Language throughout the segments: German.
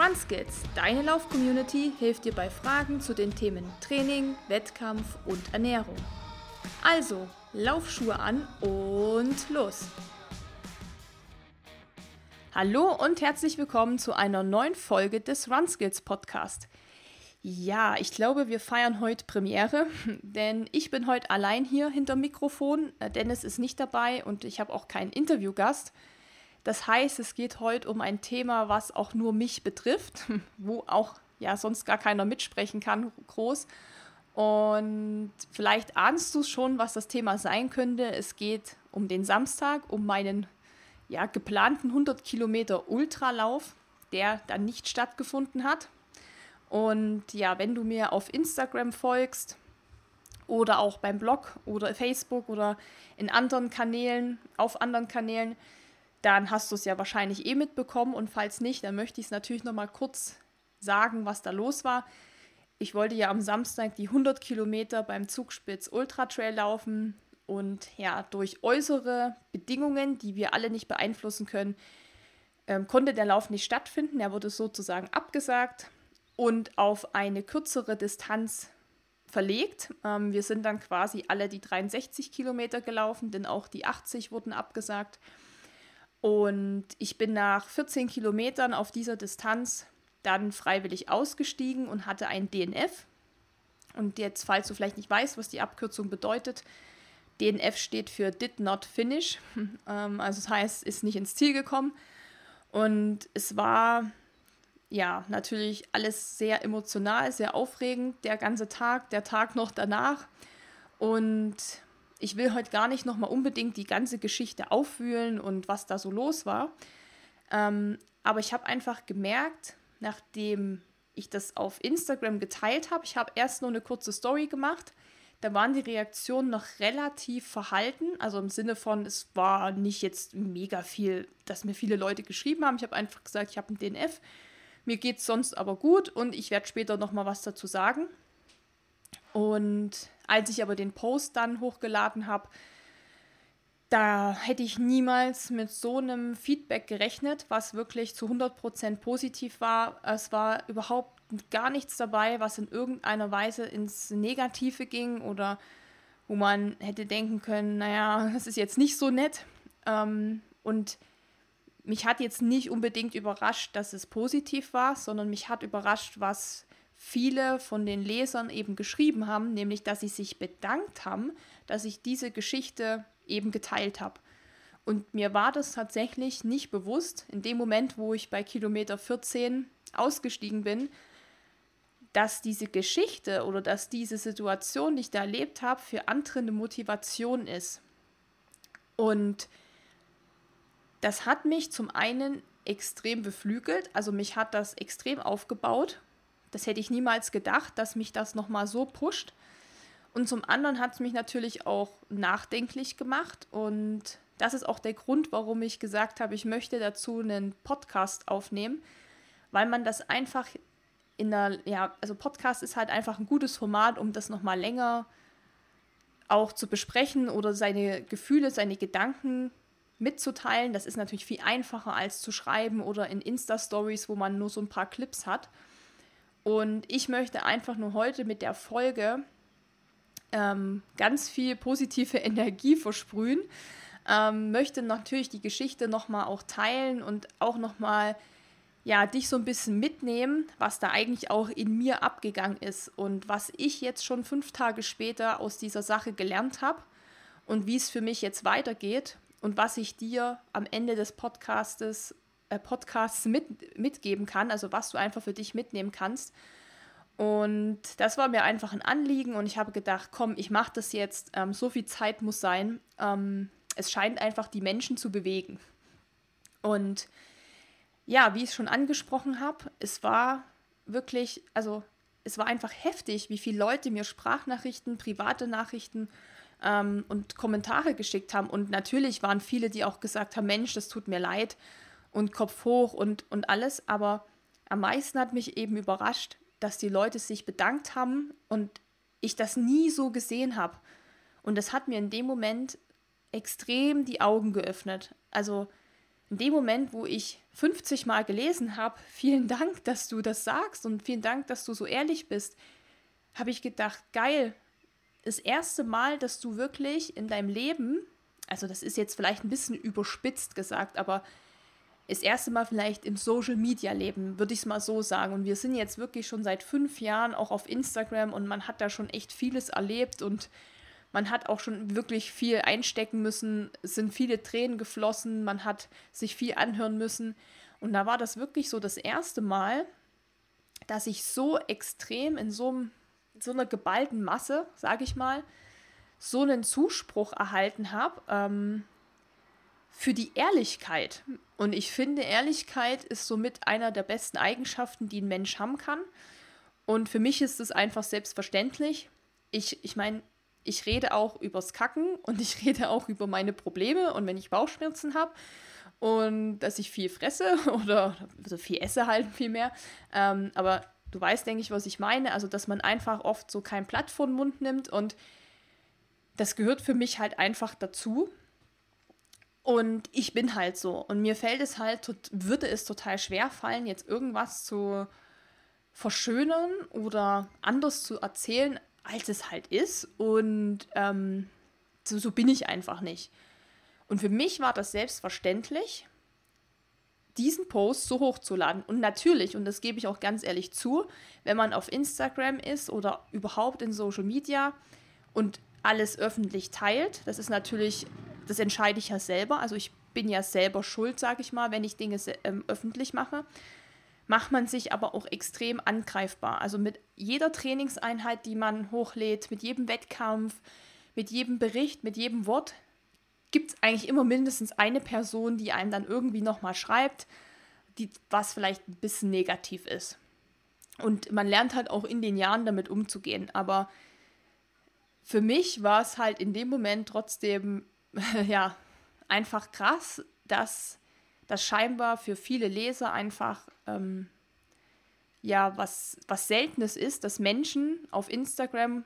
RunSkills, deine Lauf-Community, hilft dir bei Fragen zu den Themen Training, Wettkampf und Ernährung. Also, Laufschuhe an und los! Hallo und herzlich willkommen zu einer neuen Folge des RunSkills Podcast. Ja, ich glaube, wir feiern heute Premiere, denn ich bin heute allein hier hinter Mikrofon. Äh, Dennis ist nicht dabei und ich habe auch keinen Interviewgast. Das heißt, es geht heute um ein Thema, was auch nur mich betrifft, wo auch ja sonst gar keiner mitsprechen kann, groß. Und vielleicht ahnst du schon, was das Thema sein könnte. Es geht um den Samstag, um meinen ja, geplanten 100 Kilometer Ultralauf, der dann nicht stattgefunden hat. Und ja, wenn du mir auf Instagram folgst oder auch beim Blog oder Facebook oder in anderen Kanälen, auf anderen Kanälen, dann hast du es ja wahrscheinlich eh mitbekommen und falls nicht, dann möchte ich es natürlich noch mal kurz sagen, was da los war. Ich wollte ja am Samstag die 100 Kilometer beim Zugspitz Ultra Trail laufen und ja, durch äußere Bedingungen, die wir alle nicht beeinflussen können, ähm, konnte der Lauf nicht stattfinden. Er wurde sozusagen abgesagt und auf eine kürzere Distanz verlegt. Ähm, wir sind dann quasi alle die 63 Kilometer gelaufen, denn auch die 80 wurden abgesagt. Und ich bin nach 14 Kilometern auf dieser Distanz dann freiwillig ausgestiegen und hatte ein DNF. Und jetzt, falls du vielleicht nicht weißt, was die Abkürzung bedeutet, DNF steht für Did Not Finish. Ähm, also das heißt, ist nicht ins Ziel gekommen. Und es war ja natürlich alles sehr emotional, sehr aufregend, der ganze Tag, der Tag noch danach. Und ich will heute gar nicht nochmal unbedingt die ganze Geschichte aufwühlen und was da so los war. Ähm, aber ich habe einfach gemerkt, nachdem ich das auf Instagram geteilt habe, ich habe erst nur eine kurze Story gemacht, da waren die Reaktionen noch relativ verhalten, also im Sinne von, es war nicht jetzt mega viel, dass mir viele Leute geschrieben haben. Ich habe einfach gesagt, ich habe einen DNF, mir geht es sonst aber gut und ich werde später nochmal was dazu sagen. Und als ich aber den Post dann hochgeladen habe, da hätte ich niemals mit so einem Feedback gerechnet, was wirklich zu 100% positiv war. Es war überhaupt gar nichts dabei, was in irgendeiner Weise ins Negative ging oder wo man hätte denken können, naja, das ist jetzt nicht so nett. Ähm, und mich hat jetzt nicht unbedingt überrascht, dass es positiv war, sondern mich hat überrascht, was viele von den Lesern eben geschrieben haben, nämlich dass sie sich bedankt haben, dass ich diese Geschichte eben geteilt habe. Und mir war das tatsächlich nicht bewusst, in dem Moment, wo ich bei Kilometer 14 ausgestiegen bin, dass diese Geschichte oder dass diese Situation, die ich da erlebt habe, für andere eine Motivation ist. Und das hat mich zum einen extrem beflügelt, also mich hat das extrem aufgebaut das hätte ich niemals gedacht, dass mich das nochmal so pusht. Und zum anderen hat es mich natürlich auch nachdenklich gemacht. Und das ist auch der Grund, warum ich gesagt habe, ich möchte dazu einen Podcast aufnehmen, weil man das einfach in der, ja, also Podcast ist halt einfach ein gutes Format, um das nochmal länger auch zu besprechen oder seine Gefühle, seine Gedanken mitzuteilen. Das ist natürlich viel einfacher als zu schreiben oder in Insta-Stories, wo man nur so ein paar Clips hat. Und ich möchte einfach nur heute mit der Folge ähm, ganz viel positive Energie versprühen. Ähm, möchte natürlich die Geschichte nochmal auch teilen und auch nochmal ja, dich so ein bisschen mitnehmen, was da eigentlich auch in mir abgegangen ist und was ich jetzt schon fünf Tage später aus dieser Sache gelernt habe und wie es für mich jetzt weitergeht und was ich dir am Ende des Podcastes Podcasts mit, mitgeben kann, also was du einfach für dich mitnehmen kannst. Und das war mir einfach ein Anliegen und ich habe gedacht, komm, ich mache das jetzt, ähm, so viel Zeit muss sein. Ähm, es scheint einfach die Menschen zu bewegen. Und ja, wie ich es schon angesprochen habe, es war wirklich, also es war einfach heftig, wie viele Leute mir Sprachnachrichten, private Nachrichten ähm, und Kommentare geschickt haben. Und natürlich waren viele, die auch gesagt haben, Mensch, das tut mir leid und Kopf hoch und, und alles. Aber am meisten hat mich eben überrascht, dass die Leute sich bedankt haben und ich das nie so gesehen habe. Und das hat mir in dem Moment extrem die Augen geöffnet. Also in dem Moment, wo ich 50 Mal gelesen habe, vielen Dank, dass du das sagst und vielen Dank, dass du so ehrlich bist, habe ich gedacht, geil, das erste Mal, dass du wirklich in deinem Leben, also das ist jetzt vielleicht ein bisschen überspitzt gesagt, aber das erste Mal vielleicht im Social Media Leben, würde ich es mal so sagen. Und wir sind jetzt wirklich schon seit fünf Jahren auch auf Instagram und man hat da schon echt vieles erlebt und man hat auch schon wirklich viel einstecken müssen. Es sind viele Tränen geflossen, man hat sich viel anhören müssen. Und da war das wirklich so das erste Mal, dass ich so extrem in so, so einer geballten Masse, sage ich mal, so einen Zuspruch erhalten habe ähm, für die Ehrlichkeit. Und ich finde, Ehrlichkeit ist somit einer der besten Eigenschaften, die ein Mensch haben kann. Und für mich ist es einfach selbstverständlich. Ich, ich meine, ich rede auch übers Kacken und ich rede auch über meine Probleme und wenn ich Bauchschmerzen habe und dass ich viel fresse oder also viel esse halt viel mehr. Ähm, aber du weißt, denke ich, was ich meine. Also, dass man einfach oft so kein Blatt vor den Mund nimmt und das gehört für mich halt einfach dazu. Und ich bin halt so. Und mir fällt es halt, würde es total schwer fallen, jetzt irgendwas zu verschönern oder anders zu erzählen, als es halt ist. Und ähm, so, so bin ich einfach nicht. Und für mich war das selbstverständlich, diesen Post so hochzuladen. Und natürlich, und das gebe ich auch ganz ehrlich zu, wenn man auf Instagram ist oder überhaupt in Social Media und alles öffentlich teilt, das ist natürlich, das entscheide ich ja selber. Also ich bin ja selber schuld, sage ich mal, wenn ich Dinge ähm, öffentlich mache macht man sich aber auch extrem angreifbar. Also mit jeder Trainingseinheit, die man hochlädt, mit jedem Wettkampf, mit jedem Bericht, mit jedem Wort, gibt es eigentlich immer mindestens eine Person, die einem dann irgendwie nochmal schreibt, die, was vielleicht ein bisschen negativ ist. Und man lernt halt auch in den Jahren damit umzugehen. Aber für mich war es halt in dem Moment trotzdem, ja, einfach krass, dass das scheinbar für viele Leser einfach ähm, ja was, was Seltenes ist, dass Menschen auf Instagram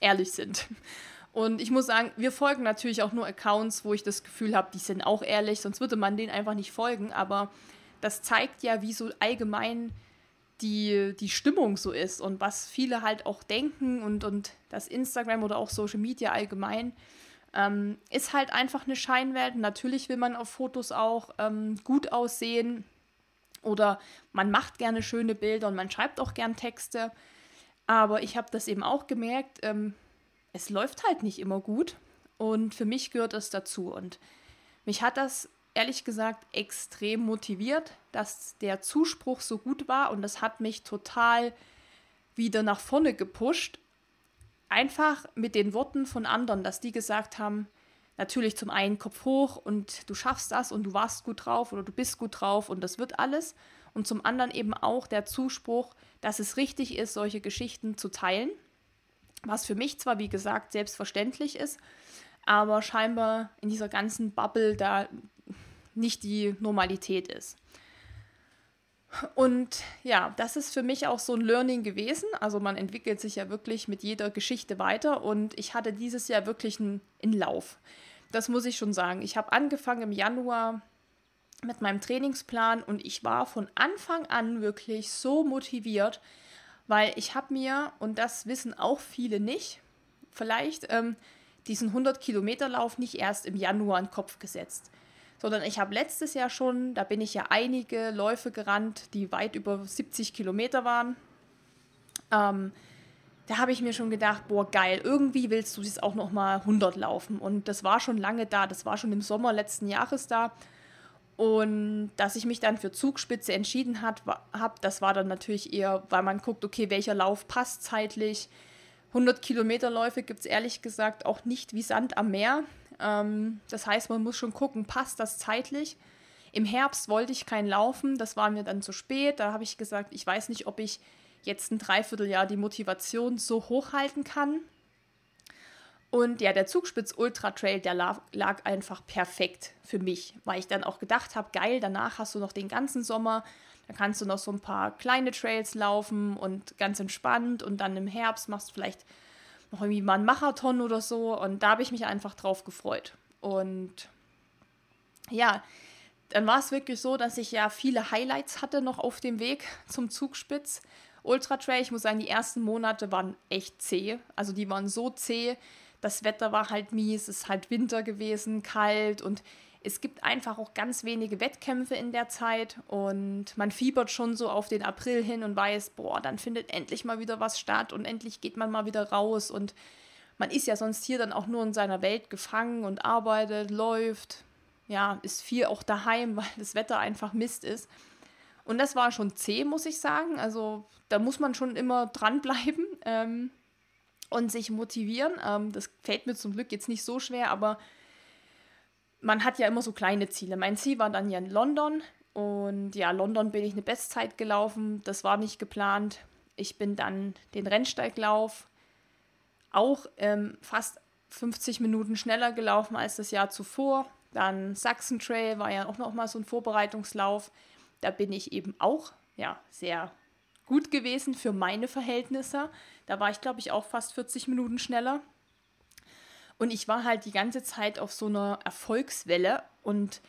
ehrlich sind. Und ich muss sagen, wir folgen natürlich auch nur Accounts, wo ich das Gefühl habe, die sind auch ehrlich, sonst würde man denen einfach nicht folgen. Aber das zeigt ja, wie so allgemein die, die Stimmung so ist und was viele halt auch denken und, und das Instagram oder auch Social Media allgemein ähm, ist halt einfach eine Scheinwelt. Natürlich will man auf Fotos auch ähm, gut aussehen oder man macht gerne schöne Bilder und man schreibt auch gern Texte. Aber ich habe das eben auch gemerkt, ähm, es läuft halt nicht immer gut und für mich gehört das dazu. Und mich hat das ehrlich gesagt extrem motiviert, dass der Zuspruch so gut war und das hat mich total wieder nach vorne gepusht einfach mit den Worten von anderen, dass die gesagt haben, natürlich zum einen Kopf hoch und du schaffst das und du warst gut drauf oder du bist gut drauf und das wird alles. Und zum anderen eben auch der Zuspruch, dass es richtig ist, solche Geschichten zu teilen. Was für mich zwar, wie gesagt, selbstverständlich ist, aber scheinbar in dieser ganzen Bubble da nicht die Normalität ist. Und ja, das ist für mich auch so ein Learning gewesen. Also man entwickelt sich ja wirklich mit jeder Geschichte weiter und ich hatte dieses Jahr wirklich einen, einen Lauf. Das muss ich schon sagen. Ich habe angefangen im Januar mit meinem Trainingsplan und ich war von Anfang an wirklich so motiviert, weil ich habe mir, und das wissen auch viele nicht, vielleicht ähm, diesen 100 Kilometer Lauf nicht erst im Januar in den Kopf gesetzt sondern ich habe letztes Jahr schon, da bin ich ja einige Läufe gerannt, die weit über 70 Kilometer waren. Ähm, da habe ich mir schon gedacht, boah, geil, irgendwie willst du das auch noch mal 100 laufen. Und das war schon lange da, das war schon im Sommer letzten Jahres da. Und dass ich mich dann für Zugspitze entschieden habe, das war dann natürlich eher, weil man guckt, okay, welcher Lauf passt zeitlich. 100 Kilometer Läufe gibt es ehrlich gesagt auch nicht wie Sand am Meer. Ähm, das heißt, man muss schon gucken, passt das zeitlich? Im Herbst wollte ich kein Laufen, das war mir dann zu spät. Da habe ich gesagt, ich weiß nicht, ob ich jetzt ein Dreivierteljahr die Motivation so hochhalten kann. Und ja, der Zugspitz Ultra Trail, der lag, lag einfach perfekt für mich, weil ich dann auch gedacht habe, geil, danach hast du noch den ganzen Sommer, da kannst du noch so ein paar kleine Trails laufen und ganz entspannt und dann im Herbst machst du vielleicht noch irgendwie mal einen Marathon oder so. Und da habe ich mich einfach drauf gefreut. Und ja, dann war es wirklich so, dass ich ja viele Highlights hatte noch auf dem Weg zum Zugspitz. Ultra Trail, ich muss sagen, die ersten Monate waren echt zäh. Also die waren so zäh. Das Wetter war halt mies, es ist halt Winter gewesen, kalt und es gibt einfach auch ganz wenige Wettkämpfe in der Zeit und man fiebert schon so auf den April hin und weiß, boah, dann findet endlich mal wieder was statt und endlich geht man mal wieder raus und man ist ja sonst hier dann auch nur in seiner Welt gefangen und arbeitet, läuft, ja, ist viel auch daheim, weil das Wetter einfach Mist ist. Und das war schon zäh, muss ich sagen. Also da muss man schon immer dranbleiben ähm, und sich motivieren. Ähm, das fällt mir zum Glück jetzt nicht so schwer, aber man hat ja immer so kleine Ziele. Mein Ziel war dann ja in London. Und ja, London bin ich eine Bestzeit gelaufen. Das war nicht geplant. Ich bin dann den Rennsteiglauf auch ähm, fast 50 Minuten schneller gelaufen als das Jahr zuvor. Dann Sachsen Trail war ja auch noch mal so ein Vorbereitungslauf. Da bin ich eben auch ja, sehr gut gewesen für meine Verhältnisse. Da war ich, glaube ich, auch fast 40 Minuten schneller. Und ich war halt die ganze Zeit auf so einer Erfolgswelle und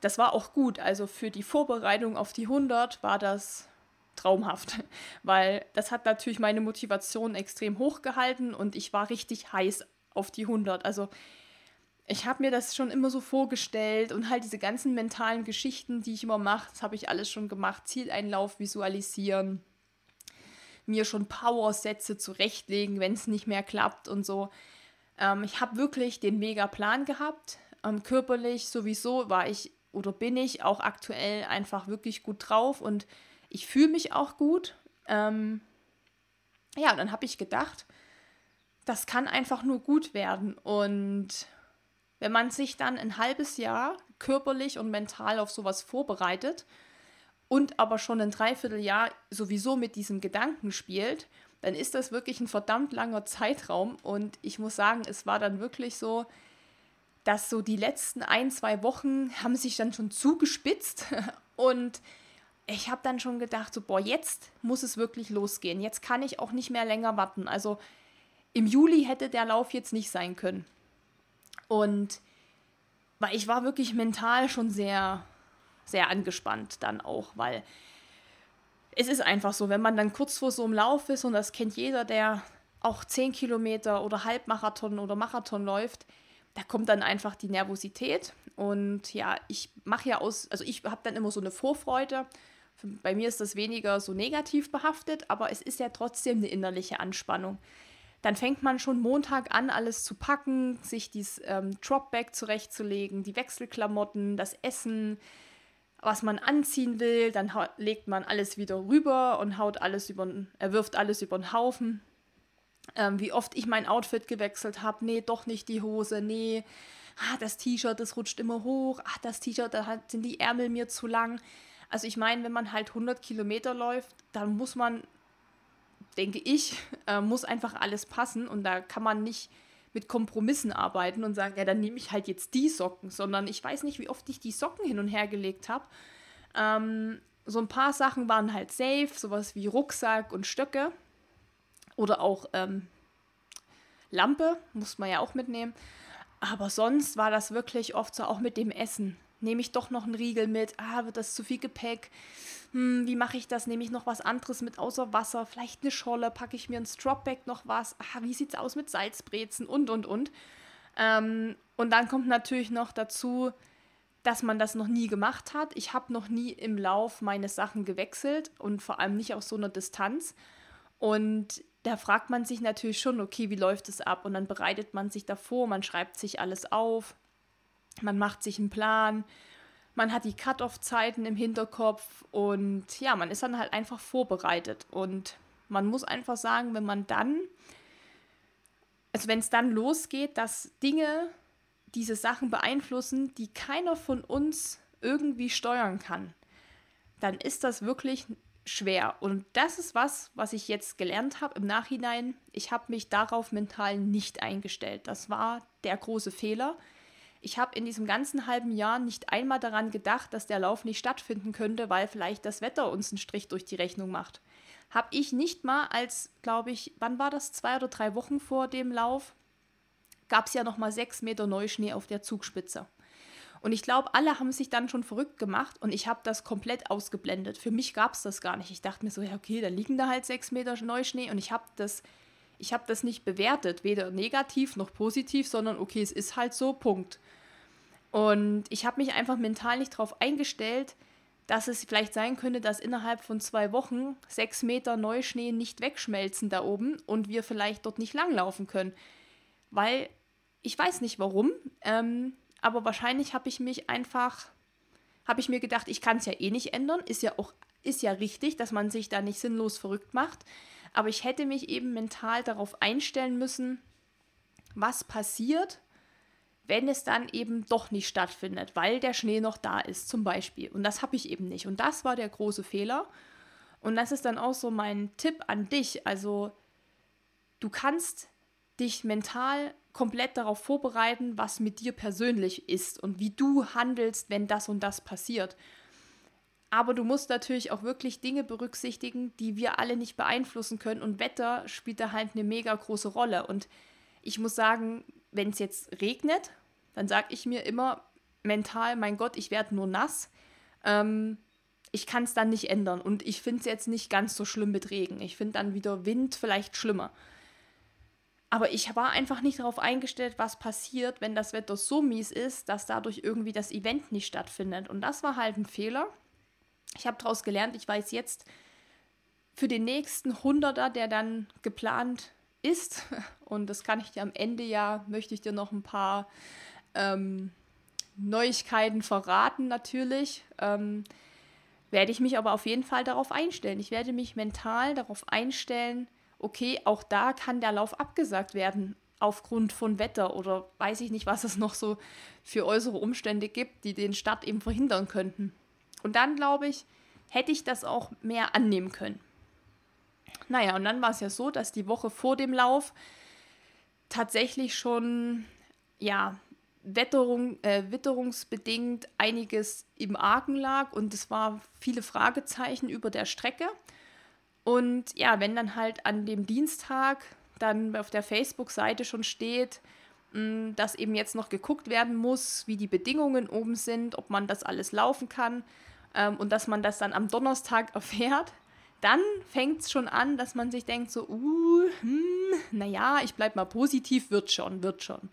das war auch gut. Also für die Vorbereitung auf die 100 war das traumhaft, weil das hat natürlich meine Motivation extrem hochgehalten und ich war richtig heiß auf die 100. Also ich habe mir das schon immer so vorgestellt und halt diese ganzen mentalen Geschichten, die ich immer mache, das habe ich alles schon gemacht. Zieleinlauf visualisieren, mir schon Power-Sätze zurechtlegen, wenn es nicht mehr klappt und so. Ähm, ich habe wirklich den Mega-Plan gehabt. Ähm, körperlich sowieso war ich oder bin ich auch aktuell einfach wirklich gut drauf und ich fühle mich auch gut. Ähm, ja, dann habe ich gedacht, das kann einfach nur gut werden. Und wenn man sich dann ein halbes Jahr körperlich und mental auf sowas vorbereitet und aber schon ein Dreivierteljahr sowieso mit diesem Gedanken spielt, dann ist das wirklich ein verdammt langer Zeitraum. Und ich muss sagen, es war dann wirklich so, dass so die letzten ein, zwei Wochen haben sich dann schon zugespitzt und ich habe dann schon gedacht, so, boah, jetzt muss es wirklich losgehen. Jetzt kann ich auch nicht mehr länger warten. Also im Juli hätte der Lauf jetzt nicht sein können. Und weil ich war wirklich mental schon sehr, sehr angespannt dann auch, weil es ist einfach so, wenn man dann kurz vor so einem Lauf ist, und das kennt jeder, der auch 10 Kilometer oder Halbmarathon oder Marathon läuft, da kommt dann einfach die Nervosität. Und ja, ich mache ja aus, also ich habe dann immer so eine Vorfreude bei mir ist das weniger so negativ behaftet, aber es ist ja trotzdem eine innerliche Anspannung. Dann fängt man schon Montag an, alles zu packen, sich dieses ähm, Dropback zurechtzulegen, die Wechselklamotten, das Essen, was man anziehen will. Dann legt man alles wieder rüber und haut alles über, er wirft alles über den Haufen. Ähm, wie oft ich mein Outfit gewechselt habe. Nee, doch nicht die Hose. Nee, ah, das T-Shirt, das rutscht immer hoch. Ach, das T-Shirt, da sind die Ärmel mir zu lang. Also ich meine, wenn man halt 100 Kilometer läuft, dann muss man, denke ich, äh, muss einfach alles passen und da kann man nicht mit Kompromissen arbeiten und sagen, ja, dann nehme ich halt jetzt die Socken, sondern ich weiß nicht, wie oft ich die Socken hin und her gelegt habe. Ähm, so ein paar Sachen waren halt safe, sowas wie Rucksack und Stöcke oder auch ähm, Lampe, muss man ja auch mitnehmen. Aber sonst war das wirklich oft so auch mit dem Essen nehme ich doch noch einen Riegel mit, ah, wird das zu viel Gepäck, hm, wie mache ich das, nehme ich noch was anderes mit außer Wasser, vielleicht eine Scholle, packe ich mir ein Stropback noch was, ah, wie sieht es aus mit Salzbrezen und, und, und. Ähm, und dann kommt natürlich noch dazu, dass man das noch nie gemacht hat. Ich habe noch nie im Lauf meine Sachen gewechselt und vor allem nicht auf so einer Distanz. Und da fragt man sich natürlich schon, okay, wie läuft es ab? Und dann bereitet man sich davor, man schreibt sich alles auf, man macht sich einen Plan, man hat die Cut-off-Zeiten im Hinterkopf und ja, man ist dann halt einfach vorbereitet. Und man muss einfach sagen, wenn man dann, also wenn es dann losgeht, dass Dinge diese Sachen beeinflussen, die keiner von uns irgendwie steuern kann, dann ist das wirklich schwer. Und das ist was, was ich jetzt gelernt habe im Nachhinein. Ich habe mich darauf mental nicht eingestellt. Das war der große Fehler ich habe in diesem ganzen halben Jahr nicht einmal daran gedacht, dass der Lauf nicht stattfinden könnte, weil vielleicht das Wetter uns einen Strich durch die Rechnung macht. Habe ich nicht mal als, glaube ich, wann war das, zwei oder drei Wochen vor dem Lauf, gab es ja noch mal sechs Meter Neuschnee auf der Zugspitze. Und ich glaube, alle haben sich dann schon verrückt gemacht und ich habe das komplett ausgeblendet. Für mich gab es das gar nicht. Ich dachte mir so, ja, okay, da liegen da halt sechs Meter Neuschnee und ich habe das, ich habe das nicht bewertet, weder negativ noch positiv, sondern okay, es ist halt so, Punkt. Und ich habe mich einfach mental nicht darauf eingestellt, dass es vielleicht sein könnte, dass innerhalb von zwei Wochen sechs Meter Neuschnee nicht wegschmelzen da oben und wir vielleicht dort nicht langlaufen können. Weil ich weiß nicht warum. Ähm, aber wahrscheinlich habe ich mich einfach, habe ich mir gedacht, ich kann es ja eh nicht ändern. Ist ja auch, ist ja richtig, dass man sich da nicht sinnlos verrückt macht. Aber ich hätte mich eben mental darauf einstellen müssen, was passiert, wenn es dann eben doch nicht stattfindet, weil der Schnee noch da ist, zum Beispiel. Und das habe ich eben nicht. Und das war der große Fehler. Und das ist dann auch so mein Tipp an dich. Also du kannst dich mental komplett darauf vorbereiten, was mit dir persönlich ist und wie du handelst, wenn das und das passiert. Aber du musst natürlich auch wirklich Dinge berücksichtigen, die wir alle nicht beeinflussen können. Und Wetter spielt da halt eine mega große Rolle. Und ich muss sagen, wenn es jetzt regnet, dann sage ich mir immer mental, mein Gott, ich werde nur nass. Ähm, ich kann es dann nicht ändern. Und ich finde es jetzt nicht ganz so schlimm mit Regen. Ich finde dann wieder Wind vielleicht schlimmer. Aber ich war einfach nicht darauf eingestellt, was passiert, wenn das Wetter so mies ist, dass dadurch irgendwie das Event nicht stattfindet. Und das war halt ein Fehler. Ich habe daraus gelernt, ich weiß jetzt für den nächsten Hunderter, der dann geplant ist, und das kann ich dir am Ende ja, möchte ich dir noch ein paar ähm, Neuigkeiten verraten natürlich. Ähm, werde ich mich aber auf jeden Fall darauf einstellen. Ich werde mich mental darauf einstellen, okay, auch da kann der Lauf abgesagt werden aufgrund von Wetter oder weiß ich nicht, was es noch so für äußere Umstände gibt, die den Start eben verhindern könnten. Und dann, glaube ich, hätte ich das auch mehr annehmen können. Naja, und dann war es ja so, dass die Woche vor dem Lauf tatsächlich schon, ja, Wetterung, äh, witterungsbedingt einiges im Argen lag und es war viele Fragezeichen über der Strecke. Und ja, wenn dann halt an dem Dienstag dann auf der Facebook-Seite schon steht, mm, dass eben jetzt noch geguckt werden muss, wie die Bedingungen oben sind, ob man das alles laufen kann ähm, und dass man das dann am Donnerstag erfährt, dann fängt es schon an, dass man sich denkt so, uh, hm, naja, ich bleib mal positiv, wird schon, wird schon.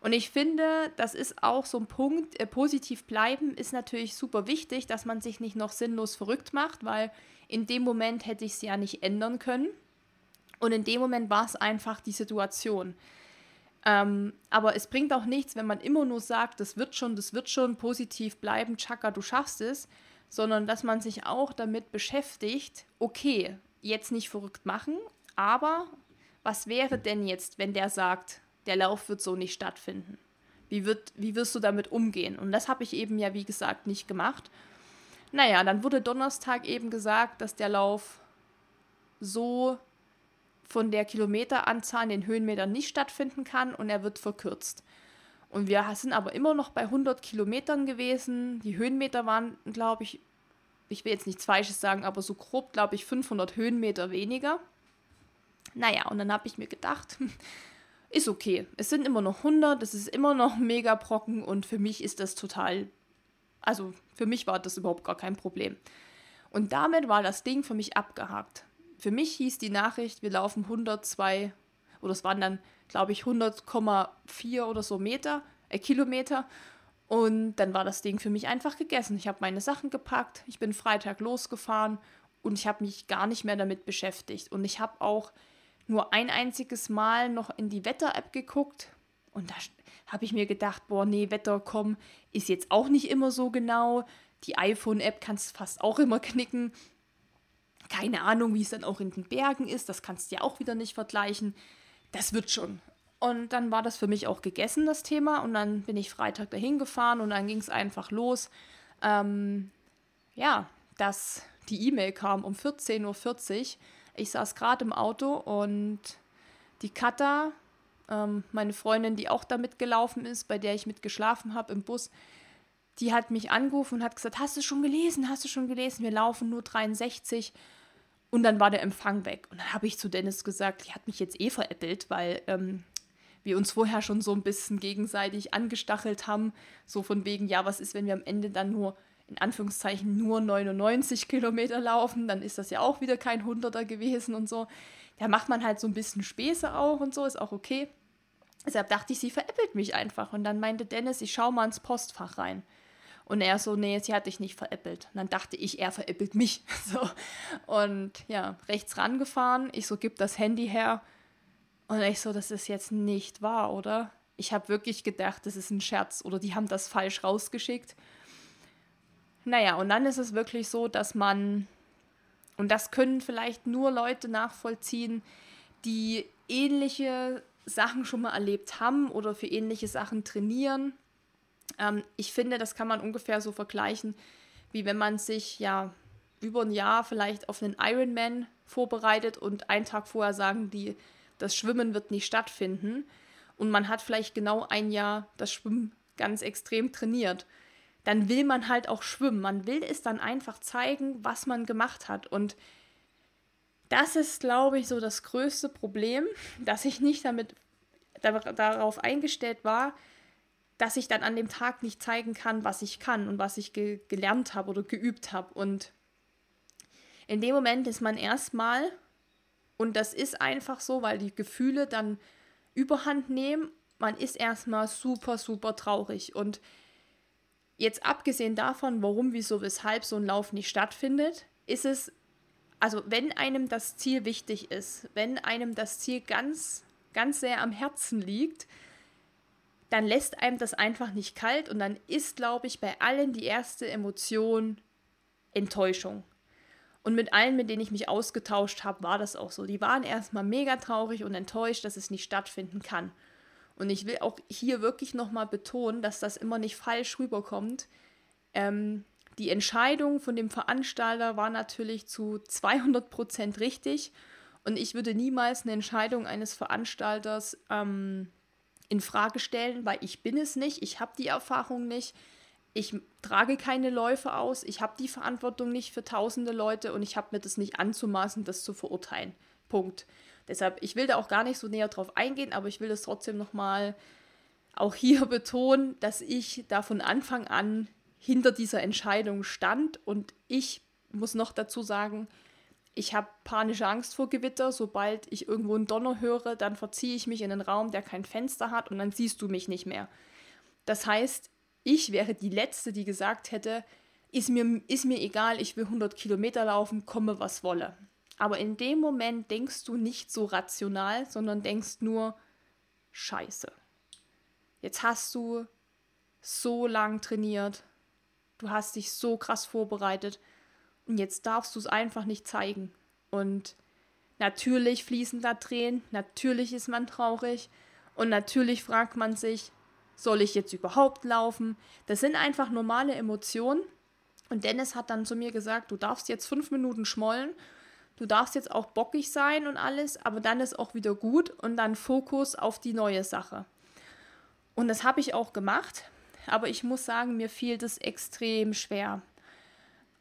Und ich finde, das ist auch so ein Punkt, äh, positiv bleiben ist natürlich super wichtig, dass man sich nicht noch sinnlos verrückt macht, weil in dem Moment hätte ich es ja nicht ändern können. Und in dem Moment war es einfach die Situation. Ähm, aber es bringt auch nichts, wenn man immer nur sagt, das wird schon, das wird schon, positiv bleiben, Chaka, du schaffst es, sondern dass man sich auch damit beschäftigt, okay, jetzt nicht verrückt machen, aber was wäre denn jetzt, wenn der sagt, der Lauf wird so nicht stattfinden? Wie, wird, wie wirst du damit umgehen? Und das habe ich eben ja, wie gesagt, nicht gemacht. Naja, dann wurde Donnerstag eben gesagt, dass der Lauf so von der Kilometeranzahl in den Höhenmetern nicht stattfinden kann und er wird verkürzt. Und wir sind aber immer noch bei 100 Kilometern gewesen. Die Höhenmeter waren, glaube ich, ich will jetzt nichts Falsches sagen, aber so grob, glaube ich, 500 Höhenmeter weniger. Naja, und dann habe ich mir gedacht, ist okay. Es sind immer noch 100, es ist immer noch ein Megabrocken und für mich ist das total also für mich war das überhaupt gar kein Problem. Und damit war das Ding für mich abgehakt. Für mich hieß die Nachricht, wir laufen 102 oder es waren dann, glaube ich, 100,4 oder so Meter, äh, Kilometer. Und dann war das Ding für mich einfach gegessen. Ich habe meine Sachen gepackt, ich bin Freitag losgefahren und ich habe mich gar nicht mehr damit beschäftigt. Und ich habe auch nur ein einziges Mal noch in die Wetter-App geguckt und da habe ich mir gedacht, boah, nee, Wetter, komm, ist jetzt auch nicht immer so genau. Die iPhone-App kannst fast auch immer knicken. Keine Ahnung, wie es dann auch in den Bergen ist. Das kannst du ja auch wieder nicht vergleichen. Das wird schon. Und dann war das für mich auch gegessen, das Thema. Und dann bin ich Freitag dahin gefahren und dann ging es einfach los. Ähm, ja, dass die E-Mail kam um 14.40 Uhr. Ich saß gerade im Auto und die Kata, ähm, meine Freundin, die auch da mitgelaufen ist, bei der ich mitgeschlafen habe im Bus, die hat mich angerufen und hat gesagt, hast du schon gelesen, hast du schon gelesen, wir laufen nur 63. Und dann war der Empfang weg. Und dann habe ich zu Dennis gesagt, die hat mich jetzt eh veräppelt, weil ähm, wir uns vorher schon so ein bisschen gegenseitig angestachelt haben, so von wegen, ja, was ist, wenn wir am Ende dann nur in Anführungszeichen nur 99 Kilometer laufen, dann ist das ja auch wieder kein Hunderter gewesen und so. Da macht man halt so ein bisschen Späße auch und so, ist auch okay. Deshalb dachte ich, sie veräppelt mich einfach. Und dann meinte Dennis, ich schau mal ins Postfach rein. Und er so, nee, sie hat dich nicht veräppelt. Und dann dachte ich, er veräppelt mich. So. Und ja, rechts rangefahren. Ich so, gib das Handy her. Und ich so, das ist jetzt nicht wahr, oder? Ich habe wirklich gedacht, das ist ein Scherz oder die haben das falsch rausgeschickt. Naja, und dann ist es wirklich so, dass man, und das können vielleicht nur Leute nachvollziehen, die ähnliche Sachen schon mal erlebt haben oder für ähnliche Sachen trainieren. Ähm, ich finde, das kann man ungefähr so vergleichen, wie wenn man sich ja über ein Jahr vielleicht auf einen Ironman vorbereitet und einen Tag vorher sagen die, das Schwimmen wird nicht stattfinden. Und man hat vielleicht genau ein Jahr das Schwimmen ganz extrem trainiert. Dann will man halt auch schwimmen. Man will es dann einfach zeigen, was man gemacht hat. Und das ist, glaube ich, so das größte Problem, dass ich nicht damit darauf eingestellt war, dass ich dann an dem Tag nicht zeigen kann, was ich kann und was ich ge gelernt habe oder geübt habe. Und in dem Moment ist man erstmal, und das ist einfach so, weil die Gefühle dann überhand nehmen, man ist erstmal super, super traurig. Und jetzt abgesehen davon, warum, wieso, weshalb so ein Lauf nicht stattfindet, ist es also wenn einem das Ziel wichtig ist, wenn einem das Ziel ganz, ganz sehr am Herzen liegt, dann lässt einem das einfach nicht kalt und dann ist, glaube ich, bei allen die erste Emotion Enttäuschung. Und mit allen, mit denen ich mich ausgetauscht habe, war das auch so. Die waren erstmal mega traurig und enttäuscht, dass es nicht stattfinden kann. Und ich will auch hier wirklich nochmal betonen, dass das immer nicht falsch rüberkommt. Ähm, die Entscheidung von dem Veranstalter war natürlich zu 200 Prozent richtig und ich würde niemals eine Entscheidung eines Veranstalters ähm, in Frage stellen, weil ich bin es nicht, ich habe die Erfahrung nicht, ich trage keine Läufe aus, ich habe die Verantwortung nicht für tausende Leute und ich habe mir das nicht anzumaßen, das zu verurteilen. Punkt. Deshalb, ich will da auch gar nicht so näher drauf eingehen, aber ich will das trotzdem nochmal auch hier betonen, dass ich da von Anfang an hinter dieser Entscheidung stand. Und ich muss noch dazu sagen, ich habe panische Angst vor Gewitter. Sobald ich irgendwo einen Donner höre, dann verziehe ich mich in einen Raum, der kein Fenster hat und dann siehst du mich nicht mehr. Das heißt, ich wäre die Letzte, die gesagt hätte, ist mir, ist mir egal, ich will 100 Kilometer laufen, komme was wolle. Aber in dem Moment denkst du nicht so rational, sondern denkst nur, scheiße. Jetzt hast du so lang trainiert, du hast dich so krass vorbereitet jetzt darfst du es einfach nicht zeigen. Und natürlich fließen da Tränen, natürlich ist man traurig und natürlich fragt man sich, soll ich jetzt überhaupt laufen? Das sind einfach normale Emotionen. Und Dennis hat dann zu mir gesagt, du darfst jetzt fünf Minuten schmollen, du darfst jetzt auch bockig sein und alles, aber dann ist auch wieder gut und dann Fokus auf die neue Sache. Und das habe ich auch gemacht aber ich muss sagen, mir fiel das extrem schwer.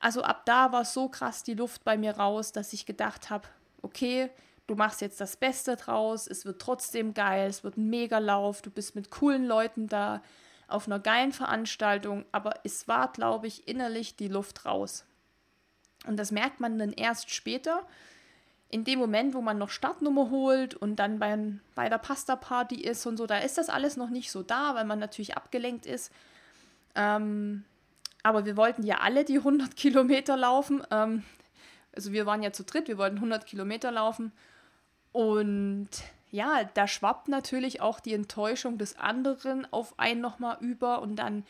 Also ab da war so krass die Luft bei mir raus, dass ich gedacht habe, okay, du machst jetzt das Beste draus, es wird trotzdem geil, es wird ein Megalauf, du bist mit coolen Leuten da auf einer geilen Veranstaltung, aber es war, glaube ich, innerlich die Luft raus. Und das merkt man dann erst später, in dem Moment, wo man noch Startnummer holt und dann bei, bei der Pasta-Party ist und so, da ist das alles noch nicht so da, weil man natürlich abgelenkt ist. Ähm, aber wir wollten ja alle die 100 Kilometer laufen. Ähm, also wir waren ja zu dritt, wir wollten 100 Kilometer laufen. Und ja, da schwappt natürlich auch die Enttäuschung des anderen auf einen nochmal über und dann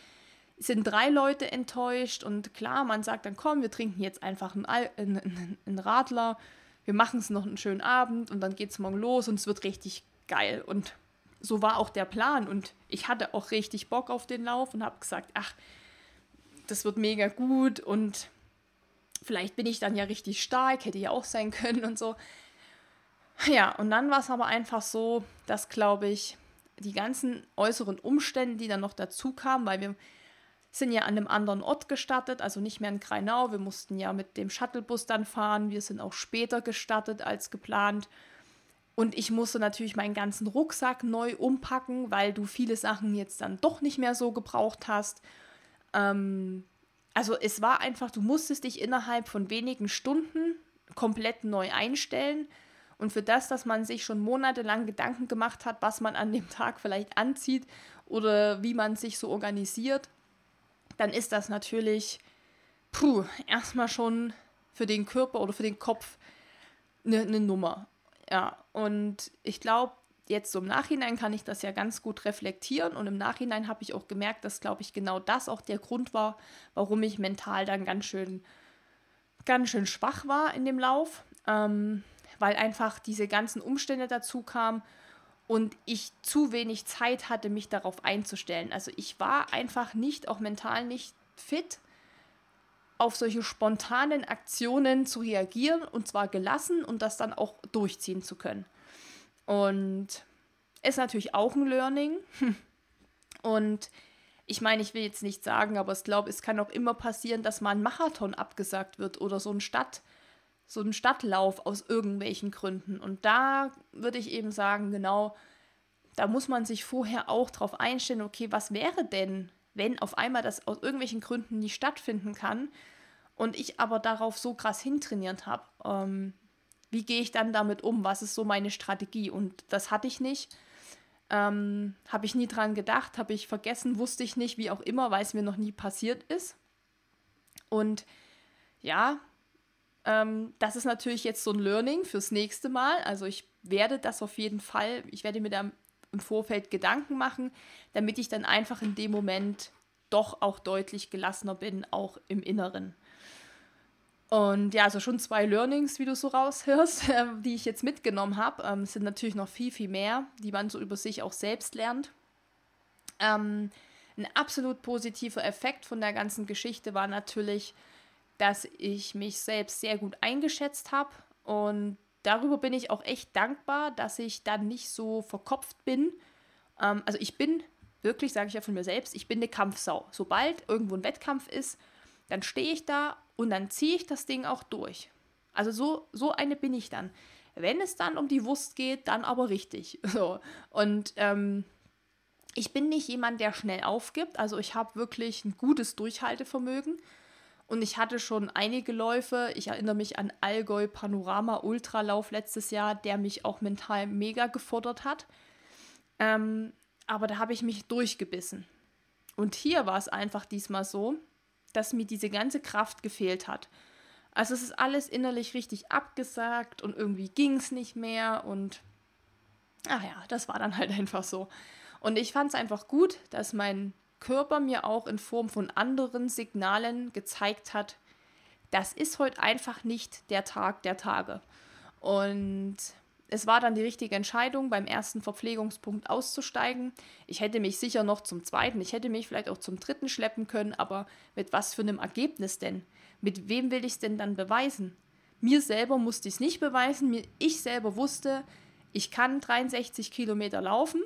sind drei Leute enttäuscht und klar, man sagt dann, komm, wir trinken jetzt einfach einen, einen, einen Radler wir machen es noch einen schönen Abend und dann geht es morgen los und es wird richtig geil. Und so war auch der Plan. Und ich hatte auch richtig Bock auf den Lauf und habe gesagt, ach, das wird mega gut und vielleicht bin ich dann ja richtig stark, hätte ja auch sein können und so. Ja, und dann war es aber einfach so, dass, glaube ich, die ganzen äußeren Umstände, die dann noch dazu kamen, weil wir sind ja an einem anderen Ort gestartet, also nicht mehr in Kreinau. Wir mussten ja mit dem Shuttlebus dann fahren. Wir sind auch später gestartet als geplant. Und ich musste natürlich meinen ganzen Rucksack neu umpacken, weil du viele Sachen jetzt dann doch nicht mehr so gebraucht hast. Ähm, also es war einfach, du musstest dich innerhalb von wenigen Stunden komplett neu einstellen. Und für das, dass man sich schon monatelang Gedanken gemacht hat, was man an dem Tag vielleicht anzieht oder wie man sich so organisiert, dann ist das natürlich, puh, erstmal schon für den Körper oder für den Kopf eine ne Nummer. Ja, und ich glaube, jetzt so im Nachhinein kann ich das ja ganz gut reflektieren und im Nachhinein habe ich auch gemerkt, dass, glaube ich, genau das auch der Grund war, warum ich mental dann ganz schön, ganz schön schwach war in dem Lauf, ähm, weil einfach diese ganzen Umstände dazu kamen und ich zu wenig Zeit hatte, mich darauf einzustellen. Also ich war einfach nicht, auch mental nicht fit, auf solche spontanen Aktionen zu reagieren und zwar gelassen und das dann auch durchziehen zu können. Und ist natürlich auch ein Learning. Und ich meine, ich will jetzt nicht sagen, aber ich glaube, es kann auch immer passieren, dass mal ein Marathon abgesagt wird oder so ein Stadt, so ein Stadtlauf aus irgendwelchen Gründen. Und da würde ich eben sagen, genau, da muss man sich vorher auch drauf einstellen, okay, was wäre denn, wenn auf einmal das aus irgendwelchen Gründen nicht stattfinden kann und ich aber darauf so krass hintrainiert habe. Ähm, wie gehe ich dann damit um? Was ist so meine Strategie? Und das hatte ich nicht. Ähm, habe ich nie dran gedacht, habe ich vergessen, wusste ich nicht, wie auch immer, weil es mir noch nie passiert ist. Und ja, ähm, das ist natürlich jetzt so ein Learning fürs nächste Mal. Also ich werde das auf jeden Fall, ich werde mir da im Vorfeld Gedanken machen, damit ich dann einfach in dem Moment doch auch deutlich gelassener bin, auch im Inneren. Und ja, also schon zwei Learnings, wie du so raushörst, äh, die ich jetzt mitgenommen habe. Ähm, sind natürlich noch viel, viel mehr, die man so über sich auch selbst lernt. Ähm, ein absolut positiver Effekt von der ganzen Geschichte war natürlich, dass ich mich selbst sehr gut eingeschätzt habe. Und darüber bin ich auch echt dankbar, dass ich dann nicht so verkopft bin. Ähm, also ich bin wirklich, sage ich ja von mir selbst, ich bin eine Kampfsau. Sobald irgendwo ein Wettkampf ist, dann stehe ich da und dann ziehe ich das Ding auch durch. Also so, so eine bin ich dann. Wenn es dann um die Wurst geht, dann aber richtig. So. Und ähm, ich bin nicht jemand, der schnell aufgibt. Also ich habe wirklich ein gutes Durchhaltevermögen. Und ich hatte schon einige Läufe. Ich erinnere mich an Allgäu Panorama Ultralauf letztes Jahr, der mich auch mental mega gefordert hat. Ähm, aber da habe ich mich durchgebissen. Und hier war es einfach diesmal so, dass mir diese ganze Kraft gefehlt hat. Also es ist alles innerlich richtig abgesagt und irgendwie ging es nicht mehr und ach ja, das war dann halt einfach so. Und ich fand es einfach gut, dass mein Körper mir auch in Form von anderen Signalen gezeigt hat, das ist heute einfach nicht der Tag der Tage. Und es war dann die richtige Entscheidung, beim ersten Verpflegungspunkt auszusteigen. Ich hätte mich sicher noch zum zweiten, ich hätte mich vielleicht auch zum dritten schleppen können, aber mit was für einem Ergebnis denn? Mit wem will ich es denn dann beweisen? Mir selber musste ich es nicht beweisen. ich selber wusste, ich kann 63 Kilometer laufen.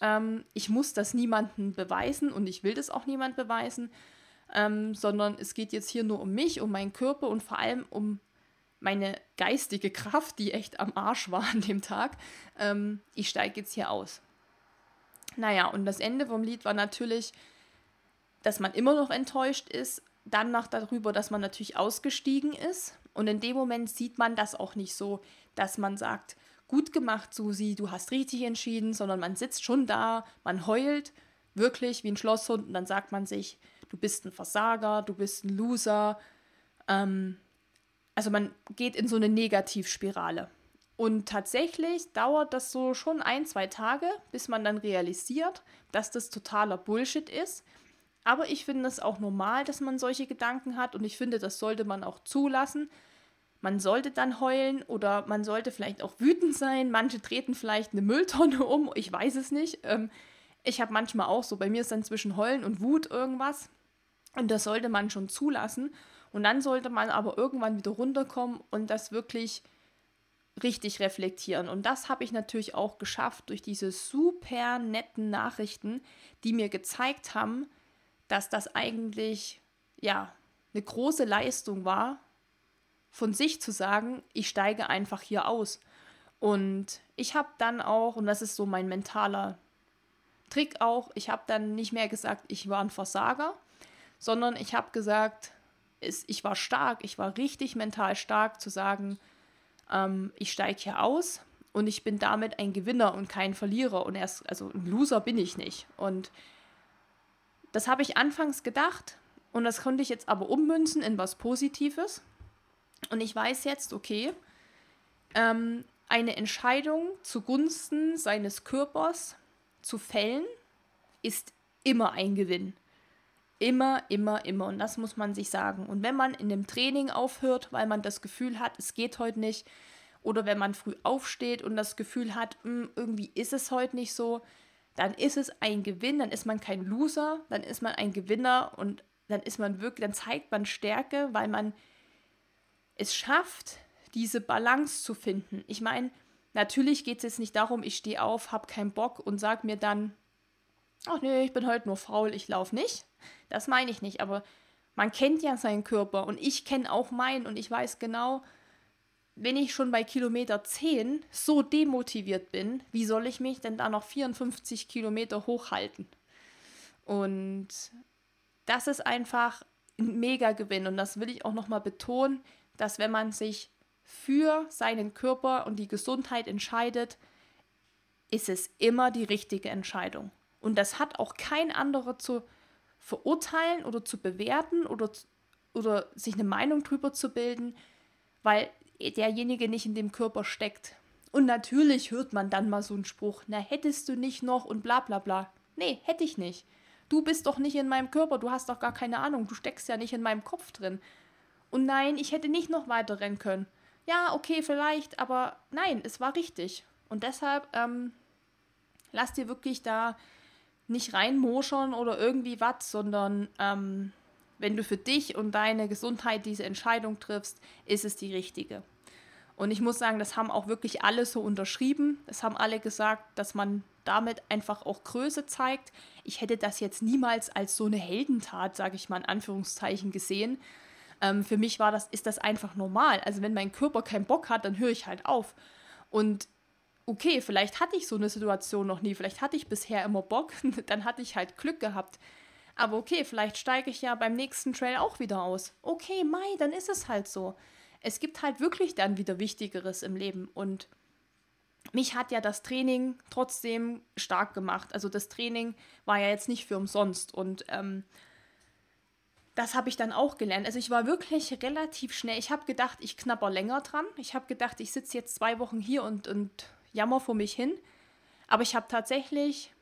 Ähm, ich muss das niemandem beweisen und ich will das auch niemand beweisen, ähm, sondern es geht jetzt hier nur um mich, um meinen Körper und vor allem um meine geistige Kraft, die echt am Arsch war an dem Tag, ähm, ich steige jetzt hier aus. Naja, und das Ende vom Lied war natürlich, dass man immer noch enttäuscht ist, dann noch darüber, dass man natürlich ausgestiegen ist. Und in dem Moment sieht man das auch nicht so, dass man sagt, gut gemacht, Susi, du hast richtig entschieden, sondern man sitzt schon da, man heult wirklich wie ein Schlosshund und dann sagt man sich, du bist ein Versager, du bist ein Loser. Ähm, also man geht in so eine Negativspirale. Und tatsächlich dauert das so schon ein, zwei Tage, bis man dann realisiert, dass das totaler Bullshit ist. Aber ich finde es auch normal, dass man solche Gedanken hat und ich finde, das sollte man auch zulassen. Man sollte dann heulen oder man sollte vielleicht auch wütend sein. Manche treten vielleicht eine Mülltonne um, ich weiß es nicht. Ähm, ich habe manchmal auch so, bei mir ist dann zwischen Heulen und Wut irgendwas. Und das sollte man schon zulassen. Und dann sollte man aber irgendwann wieder runterkommen und das wirklich richtig reflektieren. Und das habe ich natürlich auch geschafft durch diese super netten Nachrichten, die mir gezeigt haben, dass das eigentlich ja eine große Leistung war, von sich zu sagen, ich steige einfach hier aus. Und ich habe dann auch, und das ist so mein mentaler Trick auch, ich habe dann nicht mehr gesagt, ich war ein Versager, sondern ich habe gesagt, ich war stark, ich war richtig mental stark zu sagen, ähm, ich steige hier aus und ich bin damit ein Gewinner und kein Verlierer und erst, also ein Loser bin ich nicht. Und das habe ich anfangs gedacht und das konnte ich jetzt aber ummünzen in was Positives. Und ich weiß jetzt, okay, ähm, eine Entscheidung zugunsten seines Körpers zu fällen, ist immer ein Gewinn. Immer, immer, immer. Und das muss man sich sagen. Und wenn man in dem Training aufhört, weil man das Gefühl hat, es geht heute nicht, oder wenn man früh aufsteht und das Gefühl hat, mh, hm, irgendwie ist es heute nicht so, dann ist es ein Gewinn, dann ist man kein Loser, dann ist man ein Gewinner und dann ist man wirklich, dann zeigt man Stärke, weil man es schafft, diese Balance zu finden. Ich meine, natürlich geht es jetzt nicht darum, ich stehe auf, habe keinen Bock und sage mir dann, ach nee, ich bin heute nur faul, ich laufe nicht. Das meine ich nicht, aber man kennt ja seinen Körper und ich kenne auch meinen und ich weiß genau, wenn ich schon bei Kilometer 10 so demotiviert bin, wie soll ich mich denn da noch 54 Kilometer hochhalten? Und das ist einfach ein Mega-Gewinn und das will ich auch nochmal betonen, dass wenn man sich für seinen Körper und die Gesundheit entscheidet, ist es immer die richtige Entscheidung. Und das hat auch kein anderer zu verurteilen oder zu bewerten oder, oder sich eine Meinung drüber zu bilden, weil derjenige nicht in dem Körper steckt. Und natürlich hört man dann mal so einen Spruch, na hättest du nicht noch und bla bla bla. Nee, hätte ich nicht. Du bist doch nicht in meinem Körper, du hast doch gar keine Ahnung, du steckst ja nicht in meinem Kopf drin. Und nein, ich hätte nicht noch weiter rennen können. Ja, okay, vielleicht, aber nein, es war richtig. Und deshalb, ähm, lass dir wirklich da nicht reinmoschern oder irgendwie was, sondern ähm, wenn du für dich und deine Gesundheit diese Entscheidung triffst, ist es die richtige. Und ich muss sagen, das haben auch wirklich alle so unterschrieben. Es haben alle gesagt, dass man damit einfach auch Größe zeigt. Ich hätte das jetzt niemals als so eine Heldentat, sage ich mal in Anführungszeichen, gesehen, ähm, für mich war das, ist das einfach normal. Also wenn mein Körper keinen Bock hat, dann höre ich halt auf. Und okay, vielleicht hatte ich so eine Situation noch nie, vielleicht hatte ich bisher immer Bock, dann hatte ich halt Glück gehabt. Aber okay, vielleicht steige ich ja beim nächsten Trail auch wieder aus. Okay, Mai, dann ist es halt so. Es gibt halt wirklich dann wieder Wichtigeres im Leben und mich hat ja das Training trotzdem stark gemacht. Also das Training war ja jetzt nicht für umsonst und ähm, das habe ich dann auch gelernt. Also ich war wirklich relativ schnell. Ich habe gedacht, ich knapper länger dran. Ich habe gedacht, ich sitze jetzt zwei Wochen hier und, und jammer vor mich hin. Aber ich habe tatsächlich,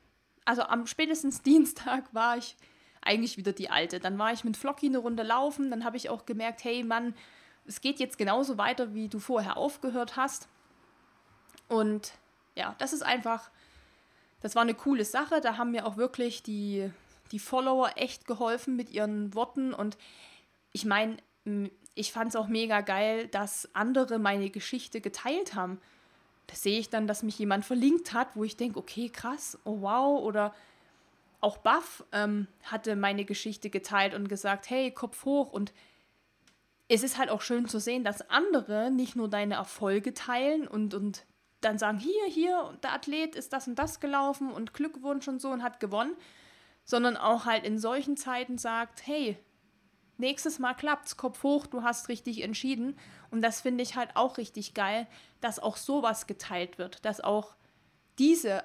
also am spätestens Dienstag war ich eigentlich wieder die Alte. Dann war ich mit Flocky eine Runde laufen. Dann habe ich auch gemerkt, hey Mann, es geht jetzt genauso weiter, wie du vorher aufgehört hast. Und ja, das ist einfach, das war eine coole Sache. Da haben mir auch wirklich die die Follower echt geholfen mit ihren Worten und ich meine, ich fand es auch mega geil, dass andere meine Geschichte geteilt haben. Da sehe ich dann, dass mich jemand verlinkt hat, wo ich denke, okay, krass, oh wow, oder auch Buff ähm, hatte meine Geschichte geteilt und gesagt, hey, Kopf hoch. Und es ist halt auch schön zu sehen, dass andere nicht nur deine Erfolge teilen und, und dann sagen, hier, hier, der Athlet ist das und das gelaufen und Glückwunsch und so und hat gewonnen, sondern auch halt in solchen Zeiten sagt, hey, nächstes Mal klappt's, Kopf hoch, du hast richtig entschieden. Und das finde ich halt auch richtig geil, dass auch sowas geteilt wird, dass auch diese,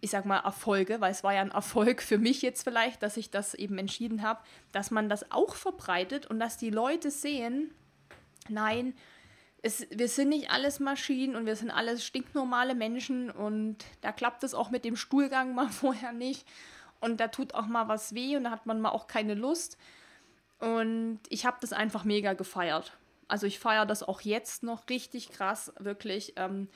ich sag mal, Erfolge, weil es war ja ein Erfolg für mich jetzt vielleicht, dass ich das eben entschieden habe, dass man das auch verbreitet und dass die Leute sehen, nein, es, wir sind nicht alles Maschinen und wir sind alles stinknormale Menschen und da klappt es auch mit dem Stuhlgang mal vorher nicht und da tut auch mal was weh und da hat man mal auch keine Lust. Und ich habe das einfach mega gefeiert. Also ich feiere das auch jetzt noch richtig krass, wirklich, ähm,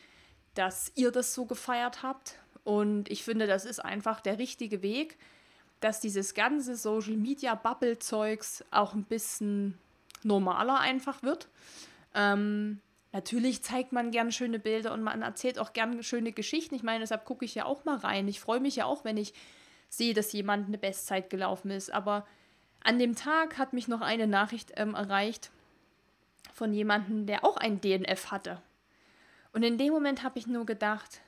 dass ihr das so gefeiert habt. Und ich finde, das ist einfach der richtige Weg, dass dieses ganze Social Media Bubble Zeugs auch ein bisschen normaler einfach wird. Ähm, natürlich zeigt man gern schöne Bilder und man erzählt auch gern schöne Geschichten. Ich meine, deshalb gucke ich ja auch mal rein. Ich freue mich ja auch, wenn ich sehe, dass jemand eine Bestzeit gelaufen ist. Aber an dem Tag hat mich noch eine Nachricht ähm, erreicht von jemandem, der auch ein DNF hatte. Und in dem Moment habe ich nur gedacht,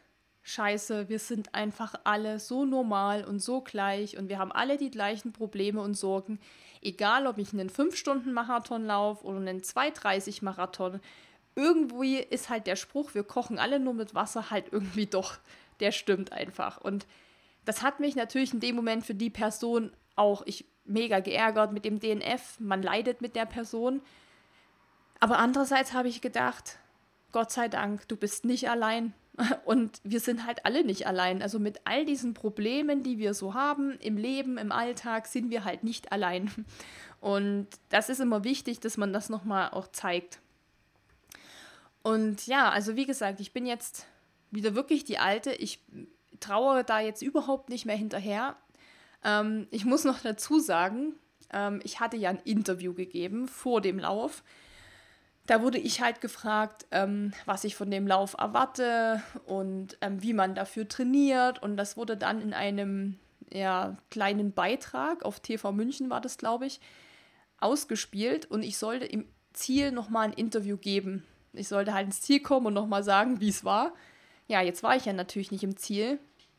scheiße, wir sind einfach alle so normal und so gleich und wir haben alle die gleichen Probleme und Sorgen. Egal, ob ich einen 5-Stunden-Marathon laufe oder einen 2,30-Marathon, irgendwie ist halt der Spruch, wir kochen alle nur mit Wasser, halt irgendwie doch, der stimmt einfach. Und das hat mich natürlich in dem Moment für die Person auch ich mega geärgert mit dem DNF. Man leidet mit der Person. Aber andererseits habe ich gedacht, Gott sei Dank, du bist nicht allein. Und wir sind halt alle nicht allein. Also mit all diesen Problemen, die wir so haben im Leben, im Alltag, sind wir halt nicht allein. Und das ist immer wichtig, dass man das nochmal auch zeigt. Und ja, also wie gesagt, ich bin jetzt wieder wirklich die Alte. Ich trauere da jetzt überhaupt nicht mehr hinterher. Ähm, ich muss noch dazu sagen, ähm, ich hatte ja ein Interview gegeben vor dem Lauf. Da wurde ich halt gefragt, ähm, was ich von dem Lauf erwarte und ähm, wie man dafür trainiert. Und das wurde dann in einem ja, kleinen Beitrag auf TV München war das, glaube ich, ausgespielt. Und ich sollte im Ziel nochmal ein Interview geben. Ich sollte halt ins Ziel kommen und nochmal sagen, wie es war. Ja, jetzt war ich ja natürlich nicht im Ziel.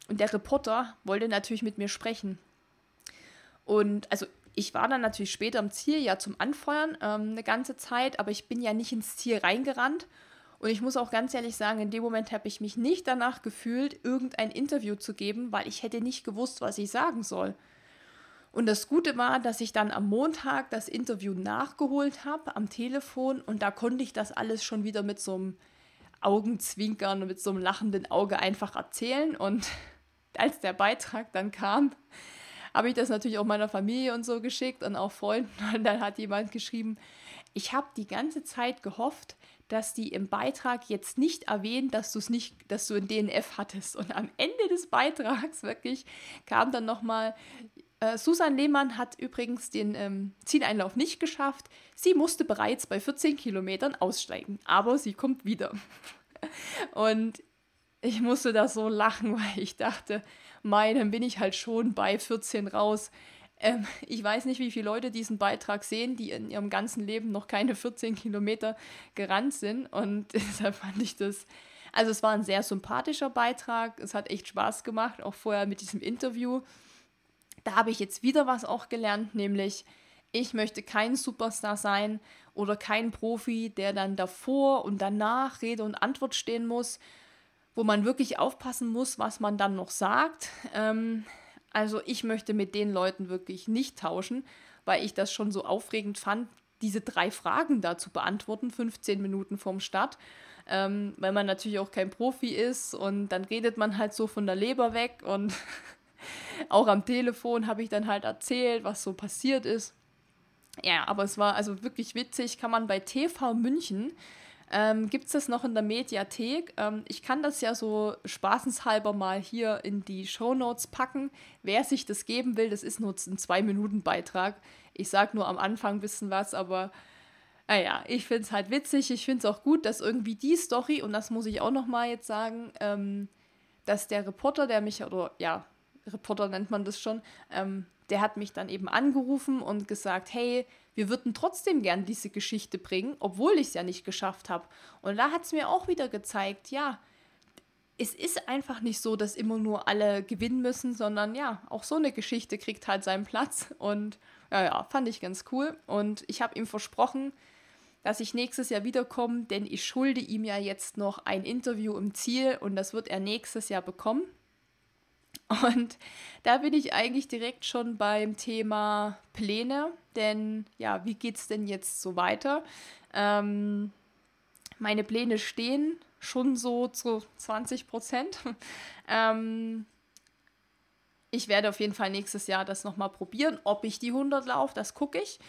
Und der Reporter wollte natürlich mit mir sprechen. Und also ich war dann natürlich später am Ziel, ja zum Anfeuern ähm, eine ganze Zeit, aber ich bin ja nicht ins Ziel reingerannt. Und ich muss auch ganz ehrlich sagen, in dem Moment habe ich mich nicht danach gefühlt, irgendein Interview zu geben, weil ich hätte nicht gewusst, was ich sagen soll. Und das Gute war, dass ich dann am Montag das Interview nachgeholt habe am Telefon und da konnte ich das alles schon wieder mit so einem Augenzwinkern und mit so einem lachenden Auge einfach erzählen. Und als der Beitrag dann kam, habe ich das natürlich auch meiner Familie und so geschickt und auch Freunden. Und dann hat jemand geschrieben, ich habe die ganze Zeit gehofft, dass die im Beitrag jetzt nicht erwähnen, dass du es nicht, dass du ein DNF hattest. Und am Ende des Beitrags wirklich kam dann nochmal, äh, Susan Lehmann hat übrigens den ähm, Zieleinlauf nicht geschafft. Sie musste bereits bei 14 Kilometern aussteigen, aber sie kommt wieder. Und ich musste da so lachen, weil ich dachte, Mai, dann bin ich halt schon bei 14 raus. Ähm, ich weiß nicht, wie viele Leute diesen Beitrag sehen, die in ihrem ganzen Leben noch keine 14 Kilometer gerannt sind. Und deshalb fand ich das. Also, es war ein sehr sympathischer Beitrag. Es hat echt Spaß gemacht, auch vorher mit diesem Interview. Da habe ich jetzt wieder was auch gelernt, nämlich ich möchte kein Superstar sein oder kein Profi, der dann davor und danach Rede und Antwort stehen muss wo man wirklich aufpassen muss, was man dann noch sagt. Ähm, also ich möchte mit den Leuten wirklich nicht tauschen, weil ich das schon so aufregend fand, diese drei Fragen da zu beantworten, 15 Minuten vorm Start. Ähm, weil man natürlich auch kein Profi ist und dann redet man halt so von der Leber weg und auch am Telefon habe ich dann halt erzählt, was so passiert ist. Ja, aber es war also wirklich witzig, kann man bei TV München ähm, Gibt es das noch in der Mediathek? Ähm, ich kann das ja so spaßenshalber mal hier in die Show Notes packen. Wer sich das geben will, das ist nur ein Zwei-Minuten-Beitrag. Ich sage nur am Anfang ein bisschen was, aber naja, ich finde es halt witzig. Ich finde es auch gut, dass irgendwie die Story, und das muss ich auch noch mal jetzt sagen, ähm, dass der Reporter, der mich, oder ja, Reporter nennt man das schon, ähm, der hat mich dann eben angerufen und gesagt, hey, wir würden trotzdem gern diese Geschichte bringen, obwohl ich es ja nicht geschafft habe. Und da hat es mir auch wieder gezeigt, ja, es ist einfach nicht so, dass immer nur alle gewinnen müssen, sondern ja, auch so eine Geschichte kriegt halt seinen Platz. Und ja, ja, fand ich ganz cool. Und ich habe ihm versprochen, dass ich nächstes Jahr wiederkomme, denn ich schulde ihm ja jetzt noch ein Interview im Ziel und das wird er nächstes Jahr bekommen. Und da bin ich eigentlich direkt schon beim Thema Pläne, denn ja, wie geht es denn jetzt so weiter? Ähm, meine Pläne stehen schon so zu 20 Prozent. ähm, ich werde auf jeden Fall nächstes Jahr das nochmal probieren. Ob ich die 100 laufe, das gucke ich.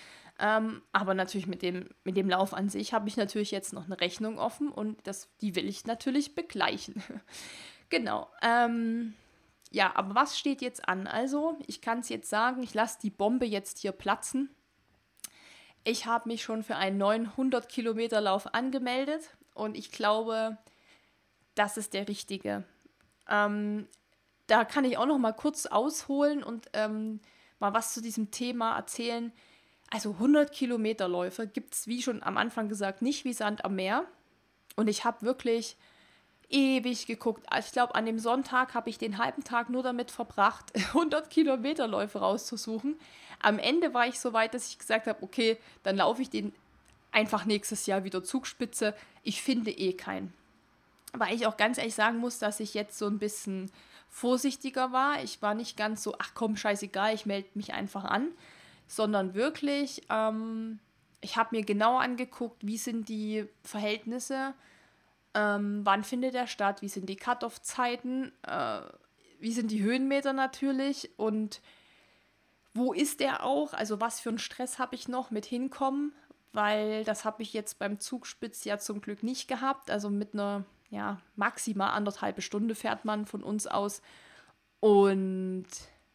Ähm, aber natürlich mit dem, mit dem Lauf an sich habe ich natürlich jetzt noch eine Rechnung offen und das, die will ich natürlich begleichen. genau. Ähm, ja, aber was steht jetzt an? Also, ich kann es jetzt sagen, ich lasse die Bombe jetzt hier platzen. Ich habe mich schon für einen 900 Kilometer Lauf angemeldet und ich glaube, das ist der richtige. Ähm, da kann ich auch noch mal kurz ausholen und ähm, mal was zu diesem Thema erzählen. Also 100 Kilometer Läufe gibt es, wie schon am Anfang gesagt, nicht wie Sand am Meer. Und ich habe wirklich ewig geguckt. Ich glaube, an dem Sonntag habe ich den halben Tag nur damit verbracht, 100 Kilometerläufe rauszusuchen. Am Ende war ich so weit, dass ich gesagt habe, okay, dann laufe ich den einfach nächstes Jahr wieder Zugspitze. Ich finde eh keinen. Weil ich auch ganz ehrlich sagen muss, dass ich jetzt so ein bisschen vorsichtiger war. Ich war nicht ganz so, ach komm, scheißegal, ich melde mich einfach an, sondern wirklich, ähm, ich habe mir genau angeguckt, wie sind die Verhältnisse, ähm, wann findet er statt, wie sind die Cut-off-Zeiten, äh, wie sind die Höhenmeter natürlich? Und wo ist er auch, also was für einen Stress habe ich noch mit hinkommen, weil das habe ich jetzt beim Zugspitz ja zum Glück nicht gehabt, also mit einer ja, maximal anderthalbe Stunde fährt man von uns aus. Und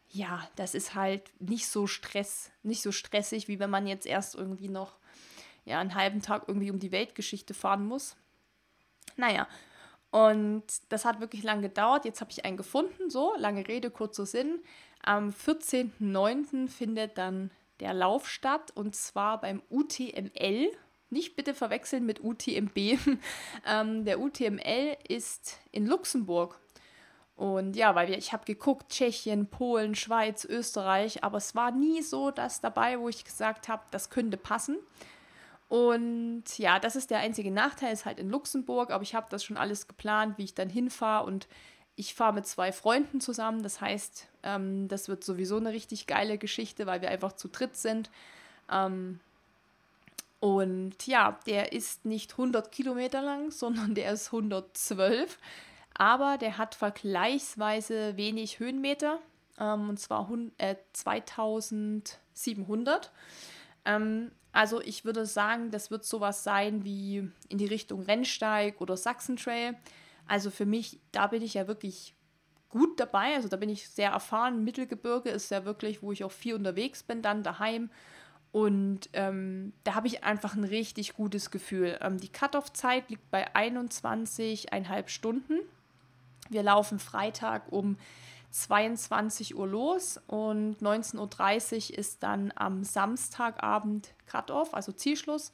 ja, das ist halt nicht so Stress, nicht so stressig, wie wenn man jetzt erst irgendwie noch ja, einen halben Tag irgendwie um die Weltgeschichte fahren muss. Naja, und das hat wirklich lange gedauert. Jetzt habe ich einen gefunden, so, lange Rede, kurzer Sinn. Am 14.09. findet dann der Lauf statt und zwar beim UTML, nicht bitte verwechseln mit UTMB. ähm, der UTML ist in Luxemburg. Und ja, weil wir, ich habe geguckt, Tschechien, Polen, Schweiz, Österreich, aber es war nie so das dabei, wo ich gesagt habe, das könnte passen. Und ja, das ist der einzige Nachteil, ist halt in Luxemburg, aber ich habe das schon alles geplant, wie ich dann hinfahre und ich fahre mit zwei Freunden zusammen. Das heißt, ähm, das wird sowieso eine richtig geile Geschichte, weil wir einfach zu dritt sind. Ähm, und ja, der ist nicht 100 Kilometer lang, sondern der ist 112. Aber der hat vergleichsweise wenig Höhenmeter, ähm, und zwar äh, 2700. Ähm, also ich würde sagen, das wird sowas sein wie in die Richtung Rennsteig oder Sachsentrail. Also für mich, da bin ich ja wirklich gut dabei. Also da bin ich sehr erfahren. Mittelgebirge ist ja wirklich, wo ich auch viel unterwegs bin, dann daheim. Und ähm, da habe ich einfach ein richtig gutes Gefühl. Ähm, die Cut-off-Zeit liegt bei 21,5 Stunden. Wir laufen Freitag um 22 Uhr los und 19.30 Uhr ist dann am Samstagabend Cut-off, also Zielschluss.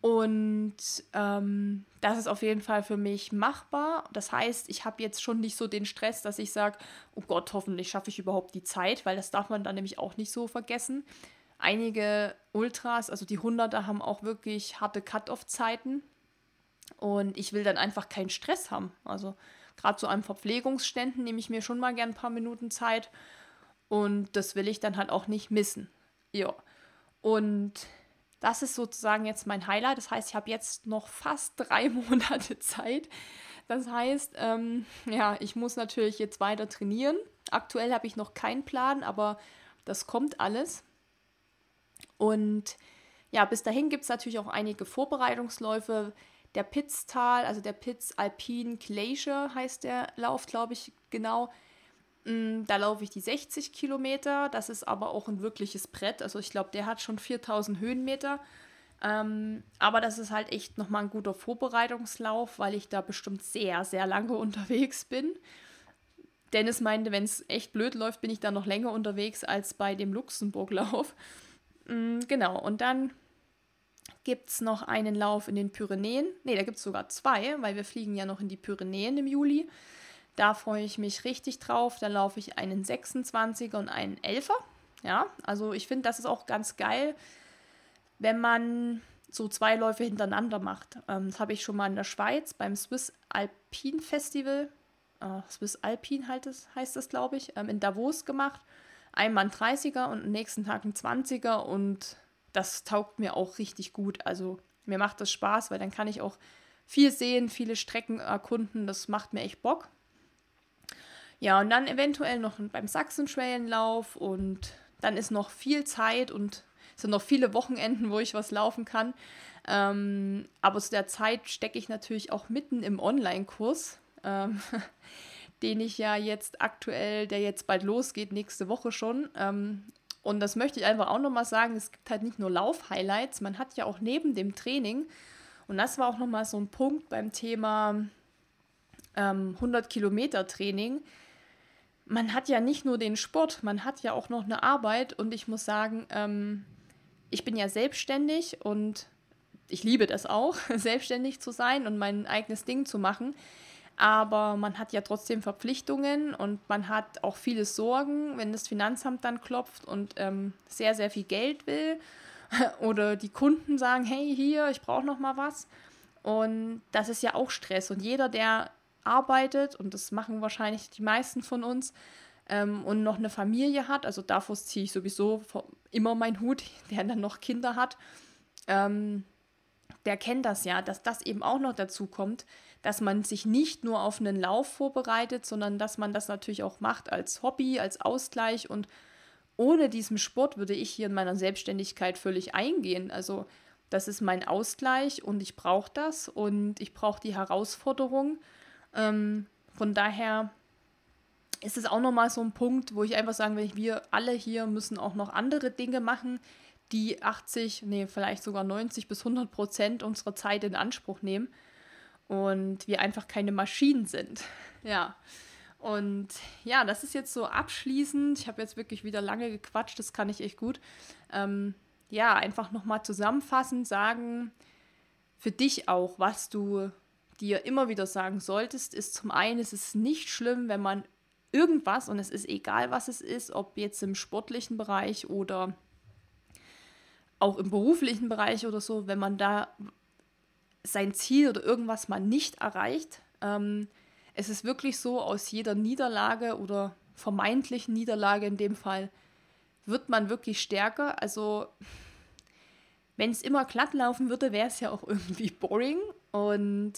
Und ähm, das ist auf jeden Fall für mich machbar. Das heißt, ich habe jetzt schon nicht so den Stress, dass ich sage, oh Gott, hoffentlich schaffe ich überhaupt die Zeit, weil das darf man dann nämlich auch nicht so vergessen einige Ultras, also die Hunderter, haben auch wirklich harte Cut-off-Zeiten. Und ich will dann einfach keinen Stress haben. Also gerade zu einem Verpflegungsständen nehme ich mir schon mal gern ein paar Minuten Zeit. Und das will ich dann halt auch nicht missen. Ja. Und das ist sozusagen jetzt mein Highlight. Das heißt, ich habe jetzt noch fast drei Monate Zeit. Das heißt, ähm, ja, ich muss natürlich jetzt weiter trainieren. Aktuell habe ich noch keinen Plan, aber das kommt alles. Und ja, bis dahin gibt es natürlich auch einige Vorbereitungsläufe. Der Pitztal, also der Pitz Alpine Glacier heißt der Lauf, glaube ich, genau. Mm, da laufe ich die 60 Kilometer. Das ist aber auch ein wirkliches Brett. Also ich glaube, der hat schon 4000 Höhenmeter. Ähm, aber das ist halt echt nochmal ein guter Vorbereitungslauf, weil ich da bestimmt sehr, sehr lange unterwegs bin. Dennis meinte, wenn es echt blöd läuft, bin ich da noch länger unterwegs als bei dem Luxemburg-Lauf. Mm, genau, und dann gibt es noch einen Lauf in den Pyrenäen. Ne, da gibt es sogar zwei, weil wir fliegen ja noch in die Pyrenäen im Juli. Da freue ich mich richtig drauf. Da laufe ich einen 26er und einen 11er. Ja, also ich finde, das ist auch ganz geil, wenn man so zwei Läufe hintereinander macht. Ähm, das habe ich schon mal in der Schweiz beim Swiss Alpine Festival, äh, Swiss Alpine halt das, heißt das, glaube ich, ähm, in Davos gemacht einmal ein 30er und am nächsten Tag ein 20er und das taugt mir auch richtig gut. Also mir macht das Spaß, weil dann kann ich auch viel sehen, viele Strecken erkunden. Das macht mir echt Bock. Ja, und dann eventuell noch beim Sachsen-Trail-Lauf und dann ist noch viel Zeit und es sind noch viele Wochenenden, wo ich was laufen kann. Ähm, aber zu der Zeit stecke ich natürlich auch mitten im Online-Kurs. Ähm, den ich ja jetzt aktuell, der jetzt bald losgeht, nächste Woche schon. Ähm, und das möchte ich einfach auch nochmal sagen, es gibt halt nicht nur Lauf-Highlights, man hat ja auch neben dem Training, und das war auch nochmal so ein Punkt beim Thema ähm, 100 Kilometer Training, man hat ja nicht nur den Sport, man hat ja auch noch eine Arbeit und ich muss sagen, ähm, ich bin ja selbstständig und ich liebe das auch, selbstständig zu sein und mein eigenes Ding zu machen. Aber man hat ja trotzdem Verpflichtungen und man hat auch viele Sorgen, wenn das Finanzamt dann klopft und ähm, sehr, sehr viel Geld will oder die Kunden sagen, hey, hier, ich brauche noch mal was. Und das ist ja auch Stress. Und jeder, der arbeitet, und das machen wahrscheinlich die meisten von uns, ähm, und noch eine Familie hat, also davor ziehe ich sowieso immer meinen Hut, der dann noch Kinder hat, ähm, der kennt das ja, dass das eben auch noch dazu kommt, dass man sich nicht nur auf einen Lauf vorbereitet, sondern dass man das natürlich auch macht als Hobby, als Ausgleich und ohne diesen Sport würde ich hier in meiner Selbstständigkeit völlig eingehen. Also das ist mein Ausgleich und ich brauche das und ich brauche die Herausforderung. Ähm, von daher ist es auch nochmal so ein Punkt, wo ich einfach sagen will, wir alle hier müssen auch noch andere Dinge machen, die 80, nee, vielleicht sogar 90 bis 100 Prozent unserer Zeit in Anspruch nehmen und wir einfach keine Maschinen sind. Ja. Und ja, das ist jetzt so abschließend. Ich habe jetzt wirklich wieder lange gequatscht, das kann ich echt gut. Ähm, ja, einfach nochmal zusammenfassend sagen, für dich auch, was du dir immer wieder sagen solltest, ist zum einen, es ist nicht schlimm, wenn man irgendwas, und es ist egal, was es ist, ob jetzt im sportlichen Bereich oder auch im beruflichen Bereich oder so, wenn man da sein Ziel oder irgendwas mal nicht erreicht. Ähm, es ist wirklich so, aus jeder Niederlage oder vermeintlichen Niederlage in dem Fall wird man wirklich stärker. Also wenn es immer glatt laufen würde, wäre es ja auch irgendwie boring. Und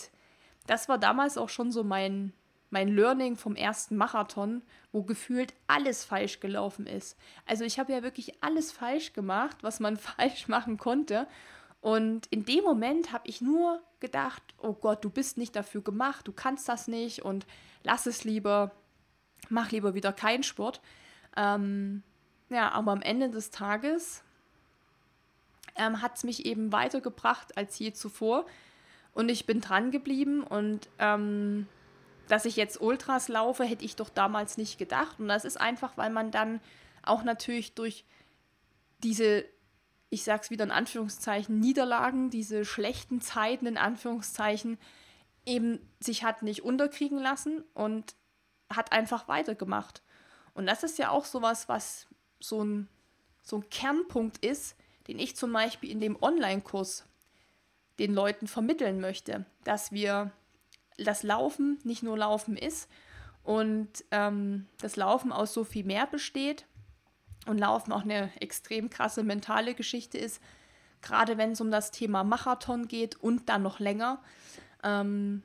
das war damals auch schon so mein, mein Learning vom ersten Marathon, wo gefühlt alles falsch gelaufen ist. Also ich habe ja wirklich alles falsch gemacht, was man falsch machen konnte. Und in dem Moment habe ich nur gedacht, oh Gott, du bist nicht dafür gemacht, du kannst das nicht und lass es lieber, mach lieber wieder keinen Sport. Ähm, ja, aber am Ende des Tages ähm, hat es mich eben weitergebracht als je zuvor. Und ich bin dran geblieben und ähm, dass ich jetzt Ultras laufe, hätte ich doch damals nicht gedacht. Und das ist einfach, weil man dann auch natürlich durch diese ich sage es wieder in Anführungszeichen, Niederlagen, diese schlechten Zeiten in Anführungszeichen, eben sich hat nicht unterkriegen lassen und hat einfach weitergemacht. Und das ist ja auch sowas, was so ein, so ein Kernpunkt ist, den ich zum Beispiel in dem Online-Kurs den Leuten vermitteln möchte, dass wir das Laufen nicht nur Laufen ist und ähm, das Laufen aus so viel mehr besteht und Laufen auch eine extrem krasse mentale Geschichte ist, gerade wenn es um das Thema Marathon geht und dann noch länger, ähm,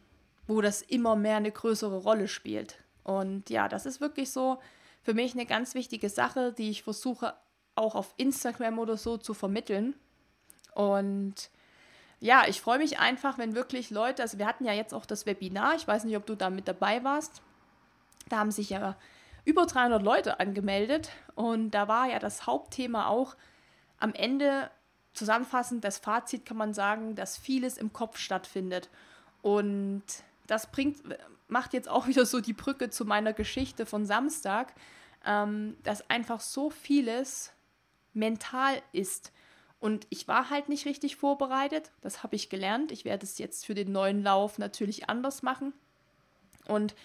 wo das immer mehr eine größere Rolle spielt. Und ja, das ist wirklich so für mich eine ganz wichtige Sache, die ich versuche auch auf Instagram oder so zu vermitteln. Und ja, ich freue mich einfach, wenn wirklich Leute, also wir hatten ja jetzt auch das Webinar, ich weiß nicht, ob du da mit dabei warst. Da haben sich ja über 300 Leute angemeldet und da war ja das Hauptthema auch am Ende zusammenfassend, das Fazit kann man sagen, dass vieles im Kopf stattfindet. Und das bringt, macht jetzt auch wieder so die Brücke zu meiner Geschichte von Samstag, ähm, dass einfach so vieles mental ist. Und ich war halt nicht richtig vorbereitet. Das habe ich gelernt. Ich werde es jetzt für den neuen Lauf natürlich anders machen. Und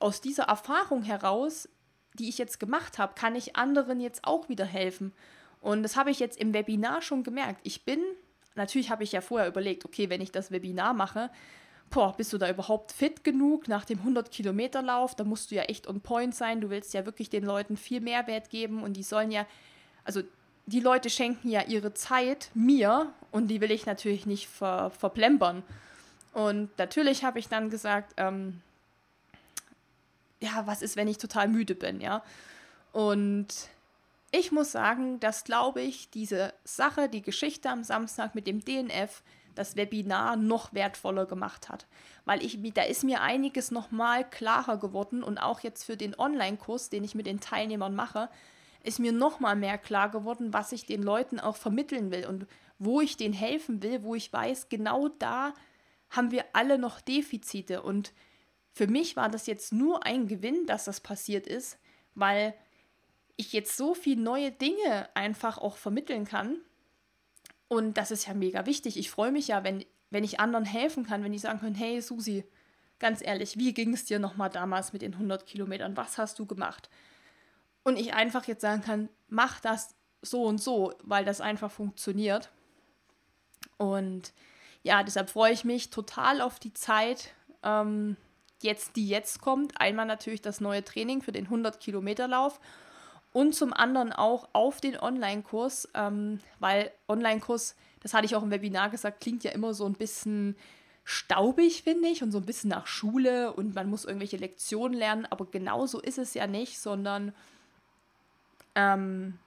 aus dieser Erfahrung heraus, die ich jetzt gemacht habe, kann ich anderen jetzt auch wieder helfen. Und das habe ich jetzt im Webinar schon gemerkt. Ich bin, natürlich habe ich ja vorher überlegt, okay, wenn ich das Webinar mache, boah, bist du da überhaupt fit genug nach dem 100-Kilometer-Lauf? Da musst du ja echt on point sein. Du willst ja wirklich den Leuten viel Mehrwert geben und die sollen ja, also die Leute schenken ja ihre Zeit mir und die will ich natürlich nicht ver, verplempern. Und natürlich habe ich dann gesagt, ähm, ja, was ist, wenn ich total müde bin, ja? Und ich muss sagen, dass, glaube ich, diese Sache, die Geschichte am Samstag mit dem DNF, das Webinar noch wertvoller gemacht hat. Weil ich, da ist mir einiges nochmal klarer geworden und auch jetzt für den Online-Kurs, den ich mit den Teilnehmern mache, ist mir nochmal mehr klar geworden, was ich den Leuten auch vermitteln will und wo ich denen helfen will, wo ich weiß, genau da haben wir alle noch Defizite und für mich war das jetzt nur ein Gewinn, dass das passiert ist, weil ich jetzt so viele neue Dinge einfach auch vermitteln kann. Und das ist ja mega wichtig. Ich freue mich ja, wenn, wenn ich anderen helfen kann, wenn die sagen können, hey Susi, ganz ehrlich, wie ging es dir nochmal damals mit den 100 Kilometern? Was hast du gemacht? Und ich einfach jetzt sagen kann, mach das so und so, weil das einfach funktioniert. Und ja, deshalb freue ich mich total auf die Zeit, ähm, jetzt, die jetzt kommt. Einmal natürlich das neue Training für den 100 Kilometer Lauf und zum anderen auch auf den Online-Kurs, ähm, weil Online-Kurs, das hatte ich auch im Webinar gesagt, klingt ja immer so ein bisschen staubig, finde ich, und so ein bisschen nach Schule und man muss irgendwelche Lektionen lernen, aber genau so ist es ja nicht, sondern ähm,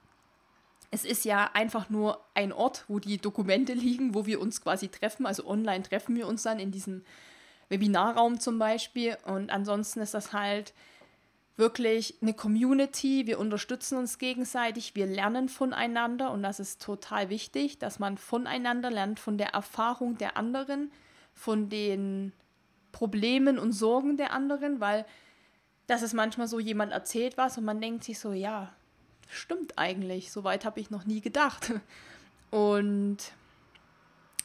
es ist ja einfach nur ein Ort, wo die Dokumente liegen, wo wir uns quasi treffen. Also online treffen wir uns dann in diesem Webinarraum zum Beispiel. Und ansonsten ist das halt wirklich eine Community. Wir unterstützen uns gegenseitig, wir lernen voneinander und das ist total wichtig, dass man voneinander lernt, von der Erfahrung der anderen, von den Problemen und Sorgen der anderen, weil das ist manchmal so, jemand erzählt was und man denkt sich so, ja, stimmt eigentlich, soweit habe ich noch nie gedacht. Und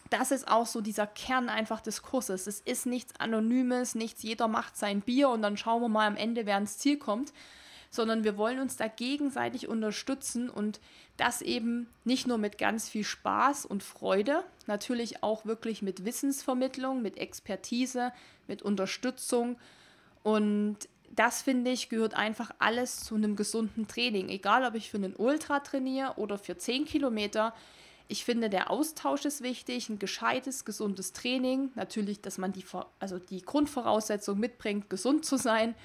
das ist auch so dieser Kern einfach des Kurses. Es ist nichts Anonymes, nichts, jeder macht sein Bier und dann schauen wir mal am Ende, wer ans Ziel kommt, sondern wir wollen uns da gegenseitig unterstützen und das eben nicht nur mit ganz viel Spaß und Freude, natürlich auch wirklich mit Wissensvermittlung, mit Expertise, mit Unterstützung und das finde ich gehört einfach alles zu einem gesunden Training. Egal, ob ich für einen Ultra trainiere oder für 10 Kilometer. Ich finde, der Austausch ist wichtig, ein gescheites, gesundes Training. Natürlich, dass man die, also die Grundvoraussetzung mitbringt, gesund zu sein.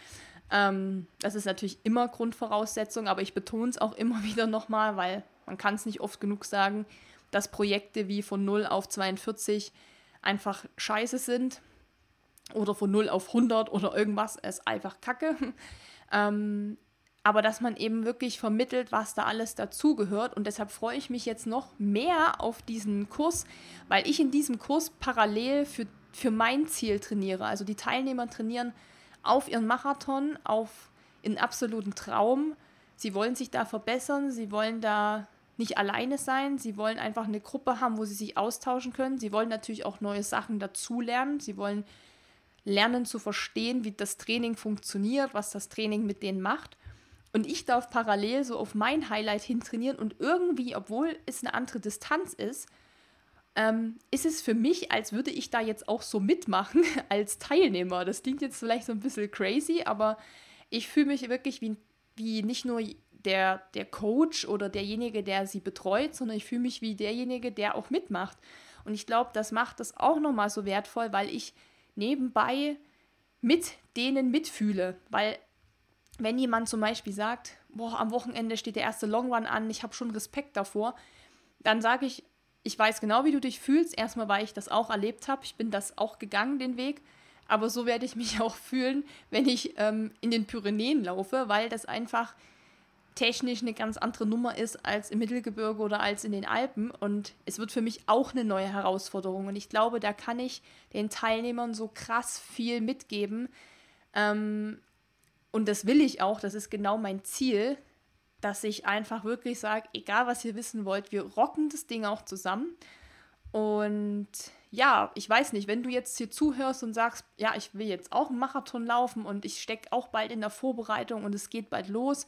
Ähm, das ist natürlich immer Grundvoraussetzung, aber ich betone es auch immer wieder nochmal, weil man kann es nicht oft genug sagen, dass Projekte wie von 0 auf 42 einfach scheiße sind oder von 0 auf 100 oder irgendwas ist einfach Kacke. ähm, aber dass man eben wirklich vermittelt, was da alles dazugehört. Und deshalb freue ich mich jetzt noch mehr auf diesen Kurs, weil ich in diesem Kurs parallel für, für mein Ziel trainiere. Also die Teilnehmer trainieren auf ihren Marathon, auf ihren absoluten Traum. Sie wollen sich da verbessern, sie wollen da nicht alleine sein, sie wollen einfach eine Gruppe haben, wo sie sich austauschen können. Sie wollen natürlich auch neue Sachen dazulernen. Sie wollen lernen zu verstehen, wie das Training funktioniert, was das Training mit denen macht. Und ich darf parallel so auf mein Highlight hin trainieren und irgendwie, obwohl es eine andere Distanz ist, ähm, ist es für mich, als würde ich da jetzt auch so mitmachen als Teilnehmer. Das klingt jetzt vielleicht so ein bisschen crazy, aber ich fühle mich wirklich wie, wie nicht nur der, der Coach oder derjenige, der sie betreut, sondern ich fühle mich wie derjenige, der auch mitmacht. Und ich glaube, das macht das auch nochmal so wertvoll, weil ich nebenbei mit denen mitfühle. Weil wenn jemand zum Beispiel sagt, boah, am Wochenende steht der erste Long Run an, ich habe schon Respekt davor, dann sage ich, ich weiß genau, wie du dich fühlst. Erstmal, weil ich das auch erlebt habe. Ich bin das auch gegangen, den Weg. Aber so werde ich mich auch fühlen, wenn ich ähm, in den Pyrenäen laufe, weil das einfach technisch eine ganz andere Nummer ist als im Mittelgebirge oder als in den Alpen. Und es wird für mich auch eine neue Herausforderung. Und ich glaube, da kann ich den Teilnehmern so krass viel mitgeben. Ähm, und das will ich auch, das ist genau mein Ziel, dass ich einfach wirklich sage, egal was ihr wissen wollt, wir rocken das Ding auch zusammen. Und ja, ich weiß nicht, wenn du jetzt hier zuhörst und sagst, ja, ich will jetzt auch einen Marathon laufen und ich stecke auch bald in der Vorbereitung und es geht bald los.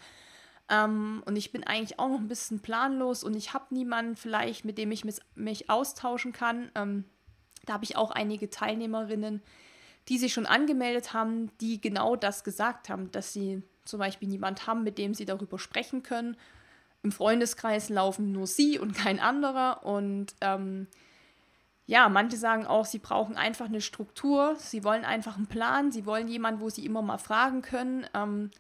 Ähm, und ich bin eigentlich auch noch ein bisschen planlos und ich habe niemanden vielleicht, mit dem ich mich, austauschen kann. Ähm, da habe ich auch einige Teilnehmerinnen, die sich schon angemeldet haben, die genau das gesagt haben, dass sie zum Beispiel niemand haben, mit dem sie darüber sprechen können. Im Freundeskreis laufen nur sie und kein anderer. Und ähm, ja, manche sagen auch, sie brauchen einfach eine Struktur, sie wollen einfach einen Plan, sie wollen jemanden, wo sie immer mal fragen können. Ähm,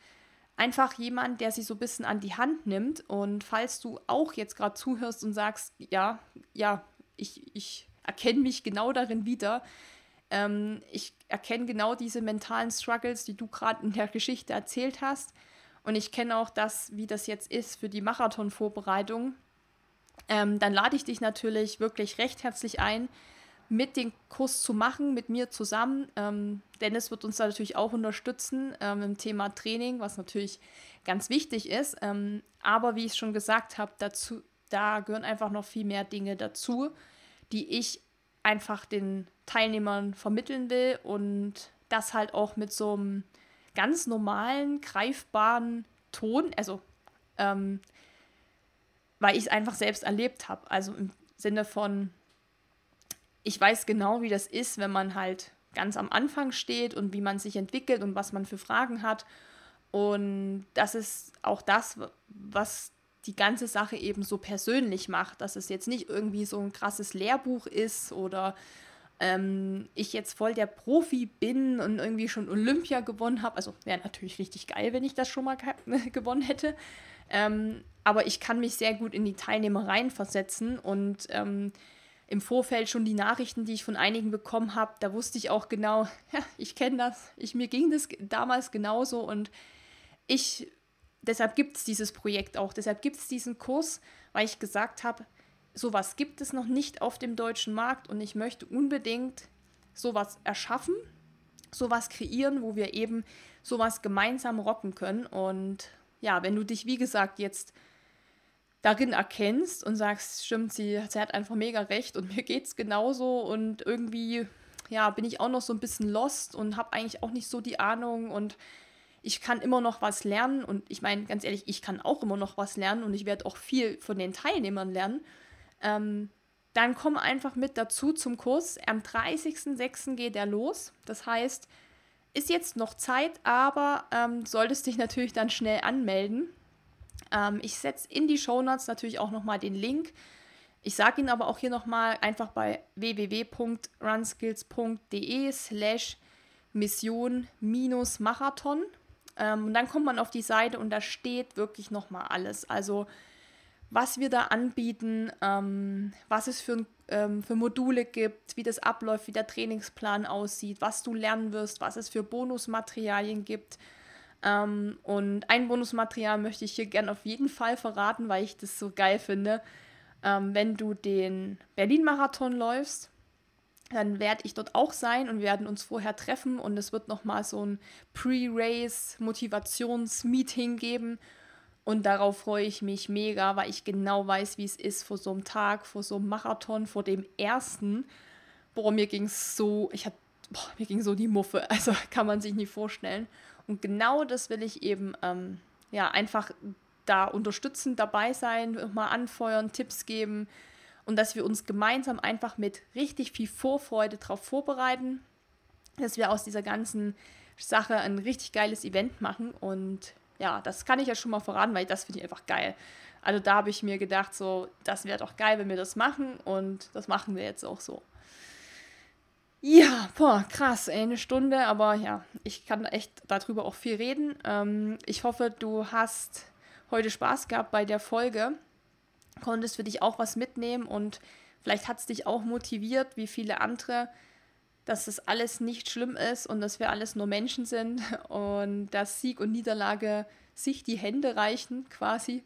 einfach jemand, der sie so ein bisschen an die Hand nimmt. Und falls du auch jetzt gerade zuhörst und sagst, ja, ja, ich, ich erkenne mich genau darin wieder, ähm, ich erkenne genau diese mentalen Struggles, die du gerade in der Geschichte erzählt hast. Und ich kenne auch das, wie das jetzt ist für die Marathon-Vorbereitung. Ähm, dann lade ich dich natürlich wirklich recht herzlich ein, mit den Kurs zu machen, mit mir zusammen. Ähm, Dennis wird uns da natürlich auch unterstützen ähm, im Thema Training, was natürlich ganz wichtig ist. Ähm, aber wie ich schon gesagt habe, dazu, da gehören einfach noch viel mehr Dinge dazu, die ich einfach den Teilnehmern vermitteln will. Und das halt auch mit so einem ganz normalen, greifbaren Ton, also ähm, weil ich es einfach selbst erlebt habe. Also im Sinne von, ich weiß genau, wie das ist, wenn man halt ganz am Anfang steht und wie man sich entwickelt und was man für Fragen hat. Und das ist auch das, was die ganze Sache eben so persönlich macht, dass es jetzt nicht irgendwie so ein krasses Lehrbuch ist oder ähm, ich jetzt voll der Profi bin und irgendwie schon Olympia gewonnen habe. Also wäre natürlich richtig geil, wenn ich das schon mal gewonnen hätte. Ähm, aber ich kann mich sehr gut in die Teilnehmer reinversetzen und ähm, im Vorfeld schon die Nachrichten, die ich von einigen bekommen habe, da wusste ich auch genau, ja, ich kenne das, ich, mir ging das damals genauso und ich, deshalb gibt es dieses Projekt auch, deshalb gibt es diesen Kurs, weil ich gesagt habe, sowas gibt es noch nicht auf dem deutschen Markt und ich möchte unbedingt sowas erschaffen, sowas kreieren, wo wir eben sowas gemeinsam rocken können. Und ja, wenn du dich, wie gesagt, jetzt darin erkennst und sagst, stimmt, sie, sie hat einfach mega recht und mir geht es genauso und irgendwie, ja, bin ich auch noch so ein bisschen lost und habe eigentlich auch nicht so die Ahnung und ich kann immer noch was lernen und ich meine, ganz ehrlich, ich kann auch immer noch was lernen und ich werde auch viel von den Teilnehmern lernen. Ähm, dann komm einfach mit dazu zum Kurs. Am 30.06. geht er los. Das heißt, ist jetzt noch Zeit, aber ähm, solltest dich natürlich dann schnell anmelden. Ähm, ich setze in die Show Notes natürlich auch nochmal den Link. Ich sage ihn aber auch hier nochmal einfach bei www.runskills.de slash Mission-Marathon. Ähm, und dann kommt man auf die Seite und da steht wirklich nochmal alles. Also was wir da anbieten, ähm, was es für, ähm, für Module gibt, wie das abläuft, wie der Trainingsplan aussieht, was du lernen wirst, was es für Bonusmaterialien gibt. Ähm, und ein Bonusmaterial möchte ich hier gerne auf jeden Fall verraten, weil ich das so geil finde. Ähm, wenn du den Berlin-Marathon läufst, dann werde ich dort auch sein und wir werden uns vorher treffen und es wird nochmal so ein Pre-Race-Motivations-Meeting geben und darauf freue ich mich mega, weil ich genau weiß, wie es ist vor so einem Tag, vor so einem Marathon, vor dem ersten. Boah, mir ging es so, ich hatte, mir ging so die Muffe, also kann man sich nicht vorstellen. Und genau das will ich eben, ähm, ja, einfach da unterstützend dabei sein, mal anfeuern, Tipps geben und dass wir uns gemeinsam einfach mit richtig viel Vorfreude darauf vorbereiten, dass wir aus dieser ganzen Sache ein richtig geiles Event machen und ja, das kann ich ja schon mal verraten, weil das finde ich einfach geil. Also da habe ich mir gedacht, so, das wäre doch geil, wenn wir das machen und das machen wir jetzt auch so. Ja, boah, krass, ey, eine Stunde, aber ja, ich kann echt darüber auch viel reden. Ähm, ich hoffe, du hast heute Spaß gehabt bei der Folge, konntest für dich auch was mitnehmen und vielleicht hat es dich auch motiviert, wie viele andere dass das alles nicht schlimm ist und dass wir alles nur Menschen sind und dass Sieg und Niederlage sich die Hände reichen quasi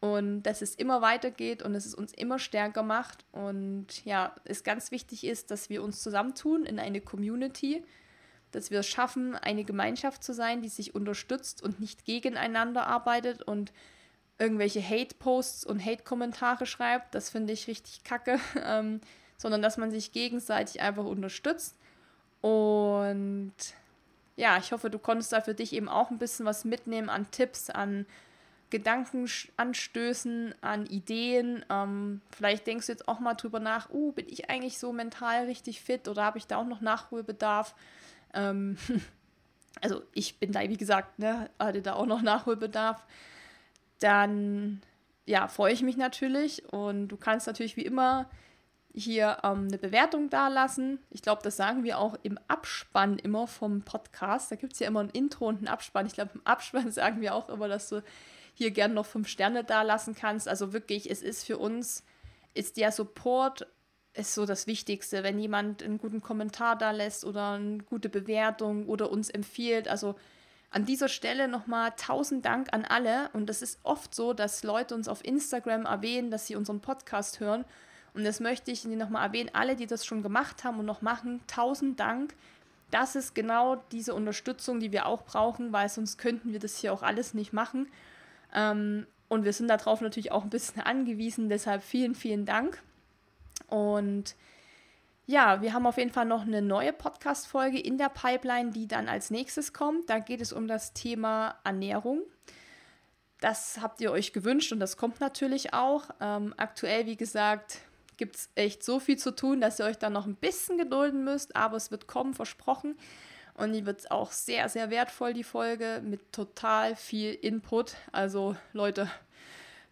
und dass es immer weitergeht und dass es uns immer stärker macht und ja, es ganz wichtig ist, dass wir uns zusammentun in eine Community, dass wir es schaffen, eine Gemeinschaft zu sein, die sich unterstützt und nicht gegeneinander arbeitet und irgendwelche Hate-Posts und Hate-Kommentare schreibt. Das finde ich richtig kacke. Ähm, sondern dass man sich gegenseitig einfach unterstützt. Und ja, ich hoffe, du konntest da für dich eben auch ein bisschen was mitnehmen an Tipps, an Gedankenanstößen, an Ideen. Ähm, vielleicht denkst du jetzt auch mal drüber nach, uh, bin ich eigentlich so mental richtig fit oder habe ich da auch noch Nachholbedarf? Ähm, also ich bin da, wie gesagt, ne, hatte da auch noch Nachholbedarf. Dann ja, freue ich mich natürlich und du kannst natürlich wie immer hier ähm, eine Bewertung dalassen. Ich glaube, das sagen wir auch im Abspann immer vom Podcast. Da gibt es ja immer ein Intro und ein Abspann. Ich glaube, im Abspann sagen wir auch immer, dass du hier gerne noch fünf Sterne dalassen kannst. Also wirklich, es ist für uns, ist der Support ist so das Wichtigste, wenn jemand einen guten Kommentar da lässt oder eine gute Bewertung oder uns empfiehlt. Also an dieser Stelle nochmal tausend Dank an alle. Und das ist oft so, dass Leute uns auf Instagram erwähnen, dass sie unseren Podcast hören und das möchte ich nochmal erwähnen, alle, die das schon gemacht haben und noch machen, tausend Dank. Das ist genau diese Unterstützung, die wir auch brauchen, weil sonst könnten wir das hier auch alles nicht machen. Ähm, und wir sind darauf natürlich auch ein bisschen angewiesen, deshalb vielen, vielen Dank. Und Ja, wir haben auf jeden Fall noch eine neue Podcast-Folge in der Pipeline, die dann als nächstes kommt. Da geht es um das Thema Ernährung. Das habt ihr euch gewünscht und das kommt natürlich auch. Ähm, aktuell, wie gesagt, gibt es echt so viel zu tun, dass ihr euch dann noch ein bisschen gedulden müsst, aber es wird kommen, versprochen. Und die wird auch sehr, sehr wertvoll, die Folge, mit total viel Input. Also Leute,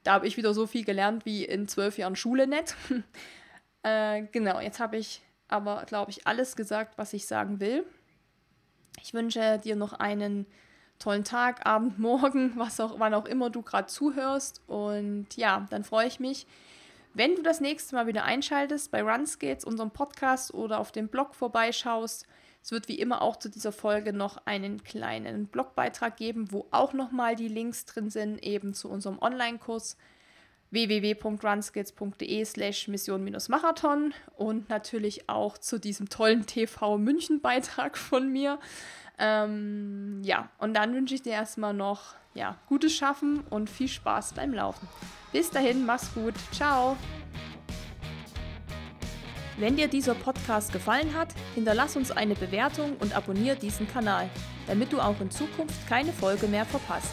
da habe ich wieder so viel gelernt wie in zwölf Jahren Schule nicht. äh, genau, jetzt habe ich aber, glaube ich, alles gesagt, was ich sagen will. Ich wünsche dir noch einen tollen Tag, Abend, Morgen, was auch, wann auch immer du gerade zuhörst. Und ja, dann freue ich mich, wenn du das nächste Mal wieder einschaltest bei Runskates, unserem Podcast oder auf dem Blog vorbeischaust. Es wird wie immer auch zu dieser Folge noch einen kleinen Blogbeitrag geben, wo auch nochmal die Links drin sind, eben zu unserem Online-Kurs www.runskills.de slash mission-marathon und natürlich auch zu diesem tollen TV München Beitrag von mir. Ähm, ja, und dann wünsche ich dir erstmal noch ja, gutes Schaffen und viel Spaß beim Laufen. Bis dahin, mach's gut. Ciao. Wenn dir dieser Podcast gefallen hat, hinterlass uns eine Bewertung und abonniere diesen Kanal, damit du auch in Zukunft keine Folge mehr verpasst.